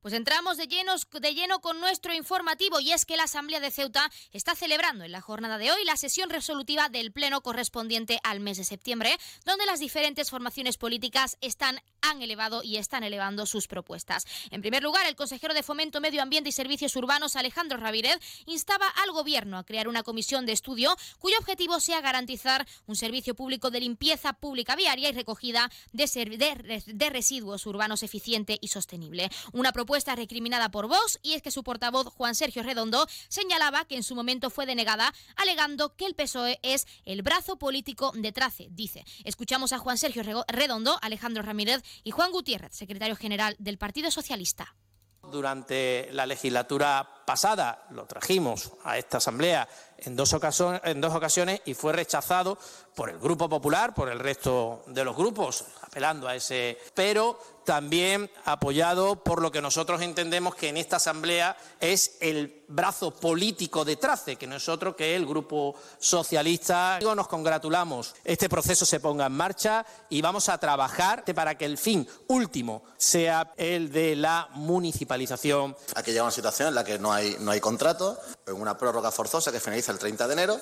Pues entramos de, de lleno con nuestro informativo y es que la Asamblea de Ceuta está celebrando en la jornada de hoy la sesión resolutiva del Pleno correspondiente al mes de septiembre, donde las diferentes formaciones políticas están, han elevado y están elevando sus propuestas. En primer lugar, el consejero de Fomento, Medio Ambiente y Servicios Urbanos, Alejandro Ramírez, instaba al Gobierno a crear una comisión de estudio cuyo objetivo sea garantizar un servicio público de limpieza pública viaria y recogida de, residuos urbanos eficiente y sostenible. Una recriminada por Vox y es que su portavoz Juan Sergio Redondo señalaba que en su momento fue denegada alegando que el PSOE es el brazo político de Trace, dice. Escuchamos a Juan Sergio Redondo, Alejandro Ramírez y Juan Gutiérrez, secretario general del Partido Socialista. Durante la legislatura pasada lo trajimos a esta Asamblea en dos, ocasiones y fue rechazado por el Grupo Popular, por el resto de los grupos, apelando a ese. Pero también apoyado por lo que nosotros entendemos que en esta Asamblea es el brazo político de Trace, que que es el Grupo Socialista. Nos congratulamos. Este proceso se ponga en marcha y vamos a trabajar para que el fin último sea el de la municipalización. Aquí llega una situación en la que no hay, no hay contrato, en una prórroga forzosa que finaliza el 30 de enero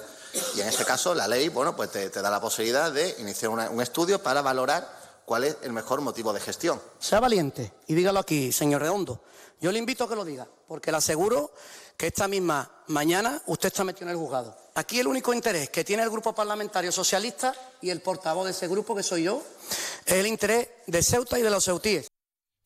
y en este caso la ley bueno, pues te, da la posibilidad de iniciar un estudio para valorar cuál es el mejor motivo de gestión. Sea valiente y dígalo aquí, señor Redondo. Yo le invito a que lo diga, porque le aseguro que esta misma mañana usted está metido en el juzgado. Aquí el único interés que tiene el Grupo Parlamentario Socialista y el portavoz de ese grupo, que soy yo, es el interés de Ceuta y de los ceutíes.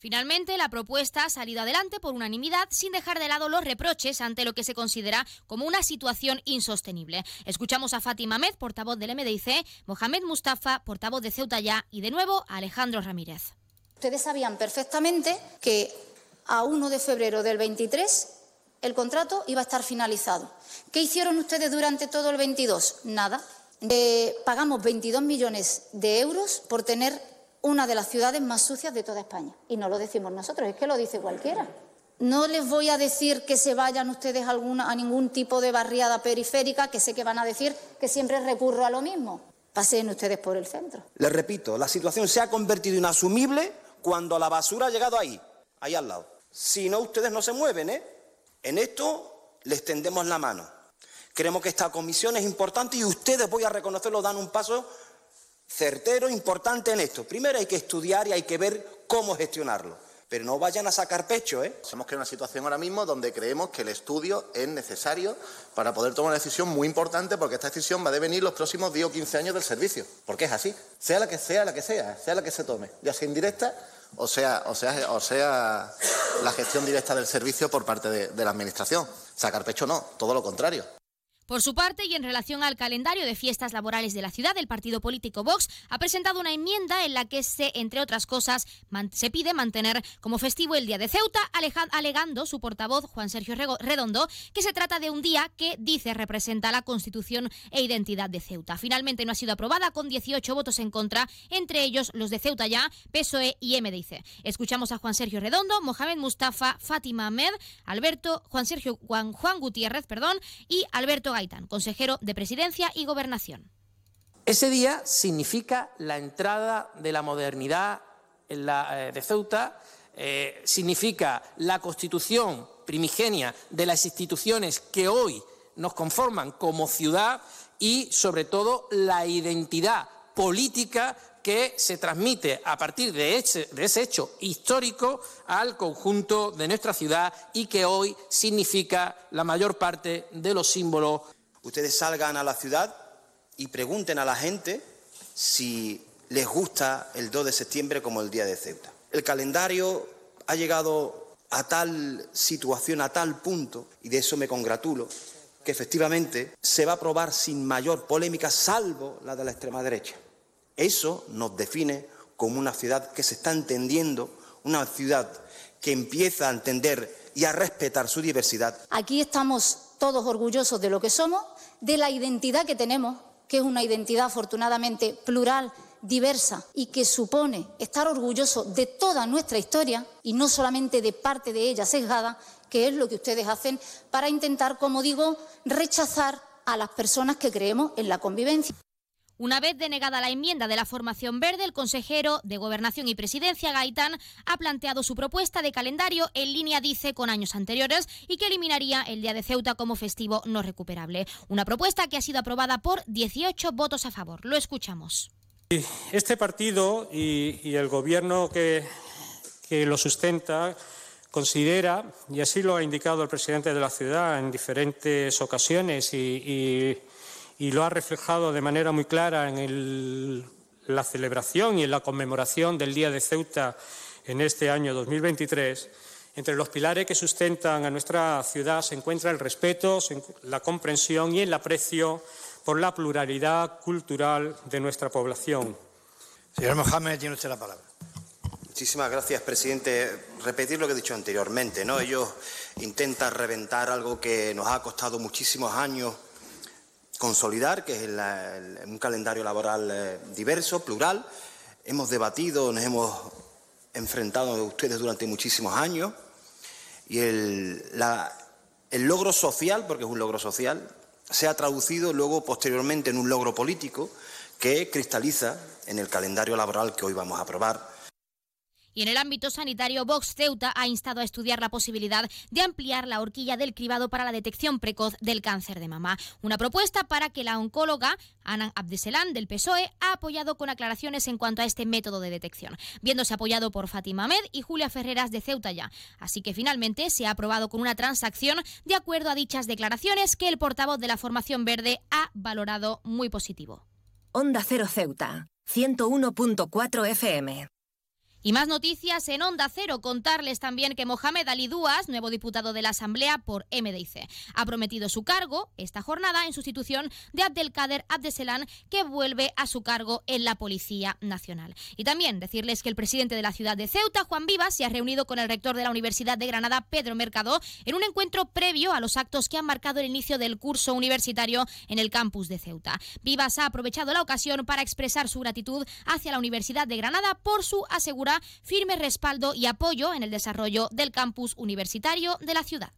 Finalmente, la propuesta ha salido adelante por unanimidad sin dejar de lado los reproches ante lo que se considera como una situación insostenible. Escuchamos a Fátima Ahmed, portavoz del MDIC, Mohamed Mustafa, portavoz de Ceuta Ya y de nuevo a Alejandro Ramírez. Ustedes sabían perfectamente que a 1 de febrero del 23 el contrato iba a estar finalizado. ¿Qué hicieron ustedes durante todo el 22? Nada. Eh, pagamos 22 millones de euros por tener una de las ciudades más sucias de toda España. Y no lo decimos nosotros, es que lo dice cualquiera. No les voy a decir que se vayan ustedes a, ningún tipo de barriada periférica, que sé que van a decir que siempre recurro a lo mismo. Paseen ustedes por el centro. Les repito, la situación se ha convertido inasumible cuando la basura ha llegado ahí, ahí al lado. Si no, ustedes no se mueven, ¿eh? En esto les tendemos la mano. Creemos que esta comisión es importante y ustedes, voy a reconocerlo, dan un paso certero, importante en esto. Primero hay que estudiar y hay que ver cómo gestionarlo. Pero no vayan a sacar pecho, ¿eh? Hemos creado una situación ahora mismo donde creemos que el estudio es necesario para poder tomar una decisión muy importante porque esta decisión va a devenir los próximos 10 o 15 años del servicio. Porque es así. Sea la que sea, la que sea, sea la que se tome, ya sea indirecta o sea, o sea, o sea la gestión directa del servicio por parte de, de la Administración. Sacar pecho no, todo lo contrario. Por su parte, y en relación al calendario de fiestas laborales de la ciudad, el partido político Vox ha presentado una enmienda en la que se, entre otras cosas, se pide mantener como festivo el Día de Ceuta, alegando su portavoz Juan Sergio Redondo que se trata de un día que dice representa la constitución e identidad de Ceuta. Finalmente no ha sido aprobada con 18 votos en contra, entre ellos los de Ceuta ya, PSOE y MDIC. Escuchamos a Juan Sergio Redondo, Mohamed Mustafa, Fátima Ahmed, Alberto, Juan Sergio Juan, Juan Gutiérrez, perdón, y Alberto consejero de Presidencia y Gobernación. Ese día significa la entrada de la modernidad en la, eh, de Ceuta, eh, significa la constitución primigenia de las instituciones que hoy nos conforman como ciudad y, sobre todo, la identidad política que se transmite a partir de ese, hecho histórico al conjunto de nuestra ciudad y que hoy significa la mayor parte de los símbolos ustedes salgan a la ciudad y pregunten a la gente si les gusta el 2 de septiembre como el día de Ceuta. El calendario ha llegado a tal situación, a tal punto, y de eso me congratulo, que efectivamente se va a aprobar sin mayor polémica, salvo la de la extrema derecha. Eso nos define como una ciudad que se está entendiendo, una ciudad que empieza a entender y a respetar su diversidad. Aquí estamos todos orgullosos de lo que somos, de la identidad que tenemos, que es una identidad afortunadamente plural, diversa y que supone estar orgulloso de toda nuestra historia y no solamente de parte de ella sesgada, que es lo que ustedes hacen para intentar, como digo, rechazar a las personas que creemos en la convivencia. Una vez denegada la enmienda de la formación verde, el consejero de Gobernación y Presidencia, Gaitán, ha planteado su propuesta de calendario en línea, dice, con años anteriores y que eliminaría el Día de Ceuta como festivo no recuperable. Una propuesta que ha sido aprobada por 18 votos a favor. Lo escuchamos. Este partido y, el gobierno que, lo sustenta considera, y así lo ha indicado el presidente de la ciudad en diferentes ocasiones y y lo ha reflejado de manera muy clara en la celebración y en la conmemoración del Día de Ceuta en este año 2023. Entre los pilares que sustentan a nuestra ciudad se encuentra el respeto, la comprensión y el aprecio por la pluralidad cultural de nuestra población. Señor Mohamed, tiene usted la palabra. Muchísimas gracias, presidente. Repetir lo que he dicho anteriormente, ¿no? Ellos intentan reventar algo que nos ha costado muchísimos años consolidar, que es un calendario laboral eh, diverso, plural. Hemos debatido, nos hemos enfrentado a ustedes durante muchísimos años y el, el logro social, porque es un logro social, se ha traducido luego posteriormente en un logro político que cristaliza en el calendario laboral que hoy vamos a aprobar y en el ámbito sanitario, Vox Ceuta ha instado a estudiar la posibilidad de ampliar la horquilla del cribado para la detección precoz del cáncer de mama. Una propuesta para que la oncóloga Ana Abdeselán del PSOE ha apoyado con aclaraciones en cuanto a este método de detección, viéndose apoyado por Fátima Med y Julia Ferreras de Ceuta ya. Así que finalmente se ha aprobado con una transacción de acuerdo a dichas declaraciones que el portavoz de la formación verde ha valorado muy positivo. Onda Cero Ceuta, 101.4 FM. Y más noticias en Onda Cero. Contarles también que Mohamed Ali Duas, nuevo diputado de la Asamblea por MDIC, ha prometido su cargo esta jornada en sustitución de Abdelkader Abdeselan, que vuelve a su cargo en la Policía Nacional. Y también decirles que el presidente de la ciudad de Ceuta, Juan Vivas, se ha reunido con el rector de la Universidad de Granada, Pedro Mercado, en un encuentro previo a los actos que han marcado el inicio del curso universitario en el campus de Ceuta. Vivas ha aprovechado la ocasión para expresar su gratitud hacia la Universidad de Granada por su firme respaldo y apoyo en el desarrollo del campus universitario de la ciudad.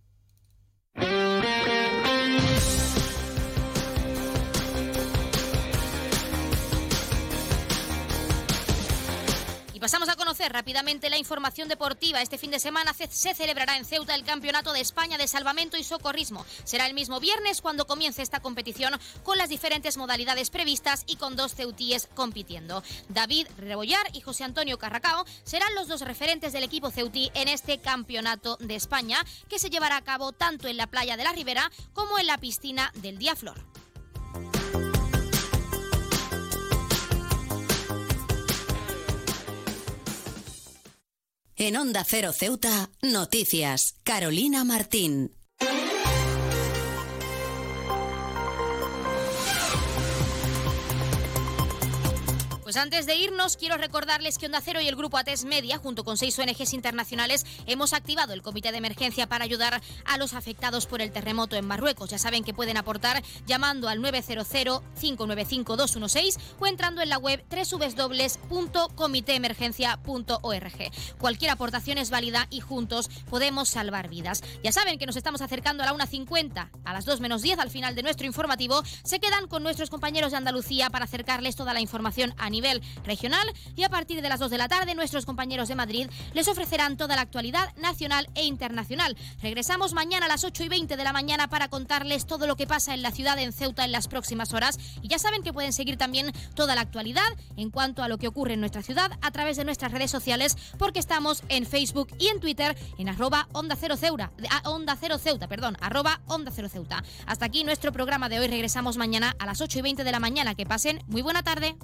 Pasamos a conocer rápidamente la información deportiva. Este fin de semana se celebrará en Ceuta el Campeonato de España de Salvamento y Socorrismo. Será el mismo viernes cuando comience esta competición con las diferentes modalidades previstas y con dos ceutíes compitiendo. David Rebollar y José Antonio Carracao serán los dos referentes del equipo ceutí en este Campeonato de España que se llevará a cabo tanto en la playa de la Ribera como en la piscina del Diaflor. En Onda Cero Ceuta, noticias. Carolina Martín. Pues antes de irnos, quiero recordarles que Onda Cero y el Grupo ATES Media, junto con seis ONGs internacionales, hemos activado el comité de emergencia para ayudar a los afectados por el terremoto en Marruecos. Ya saben que pueden aportar llamando al 900-595-216 o entrando en la web www.comiteemergencia.org. Cualquier aportación es válida y juntos podemos salvar vidas. Ya saben que nos estamos acercando a la 1.50, a las 2 menos 10 al final de nuestro informativo. Se quedan con nuestros compañeros de Andalucía para acercarles toda la información a nivel regional y a partir de las 2 de la tarde nuestros compañeros de Madrid les ofrecerán toda la actualidad nacional e internacional. Regresamos mañana a las 8 y 20 de la mañana para contarles todo lo que pasa en la ciudad en Ceuta en las próximas horas y ya saben que pueden seguir también toda la actualidad en cuanto a lo que ocurre en nuestra ciudad a través de nuestras redes sociales porque estamos en Facebook y en Twitter en arroba onda cero ceuta, onda cero ceuta, perdón, arroba onda cero ceuta. Hasta aquí nuestro programa de hoy. Regresamos mañana a las 8 y 20 de la mañana. Que pasen muy buena tarde.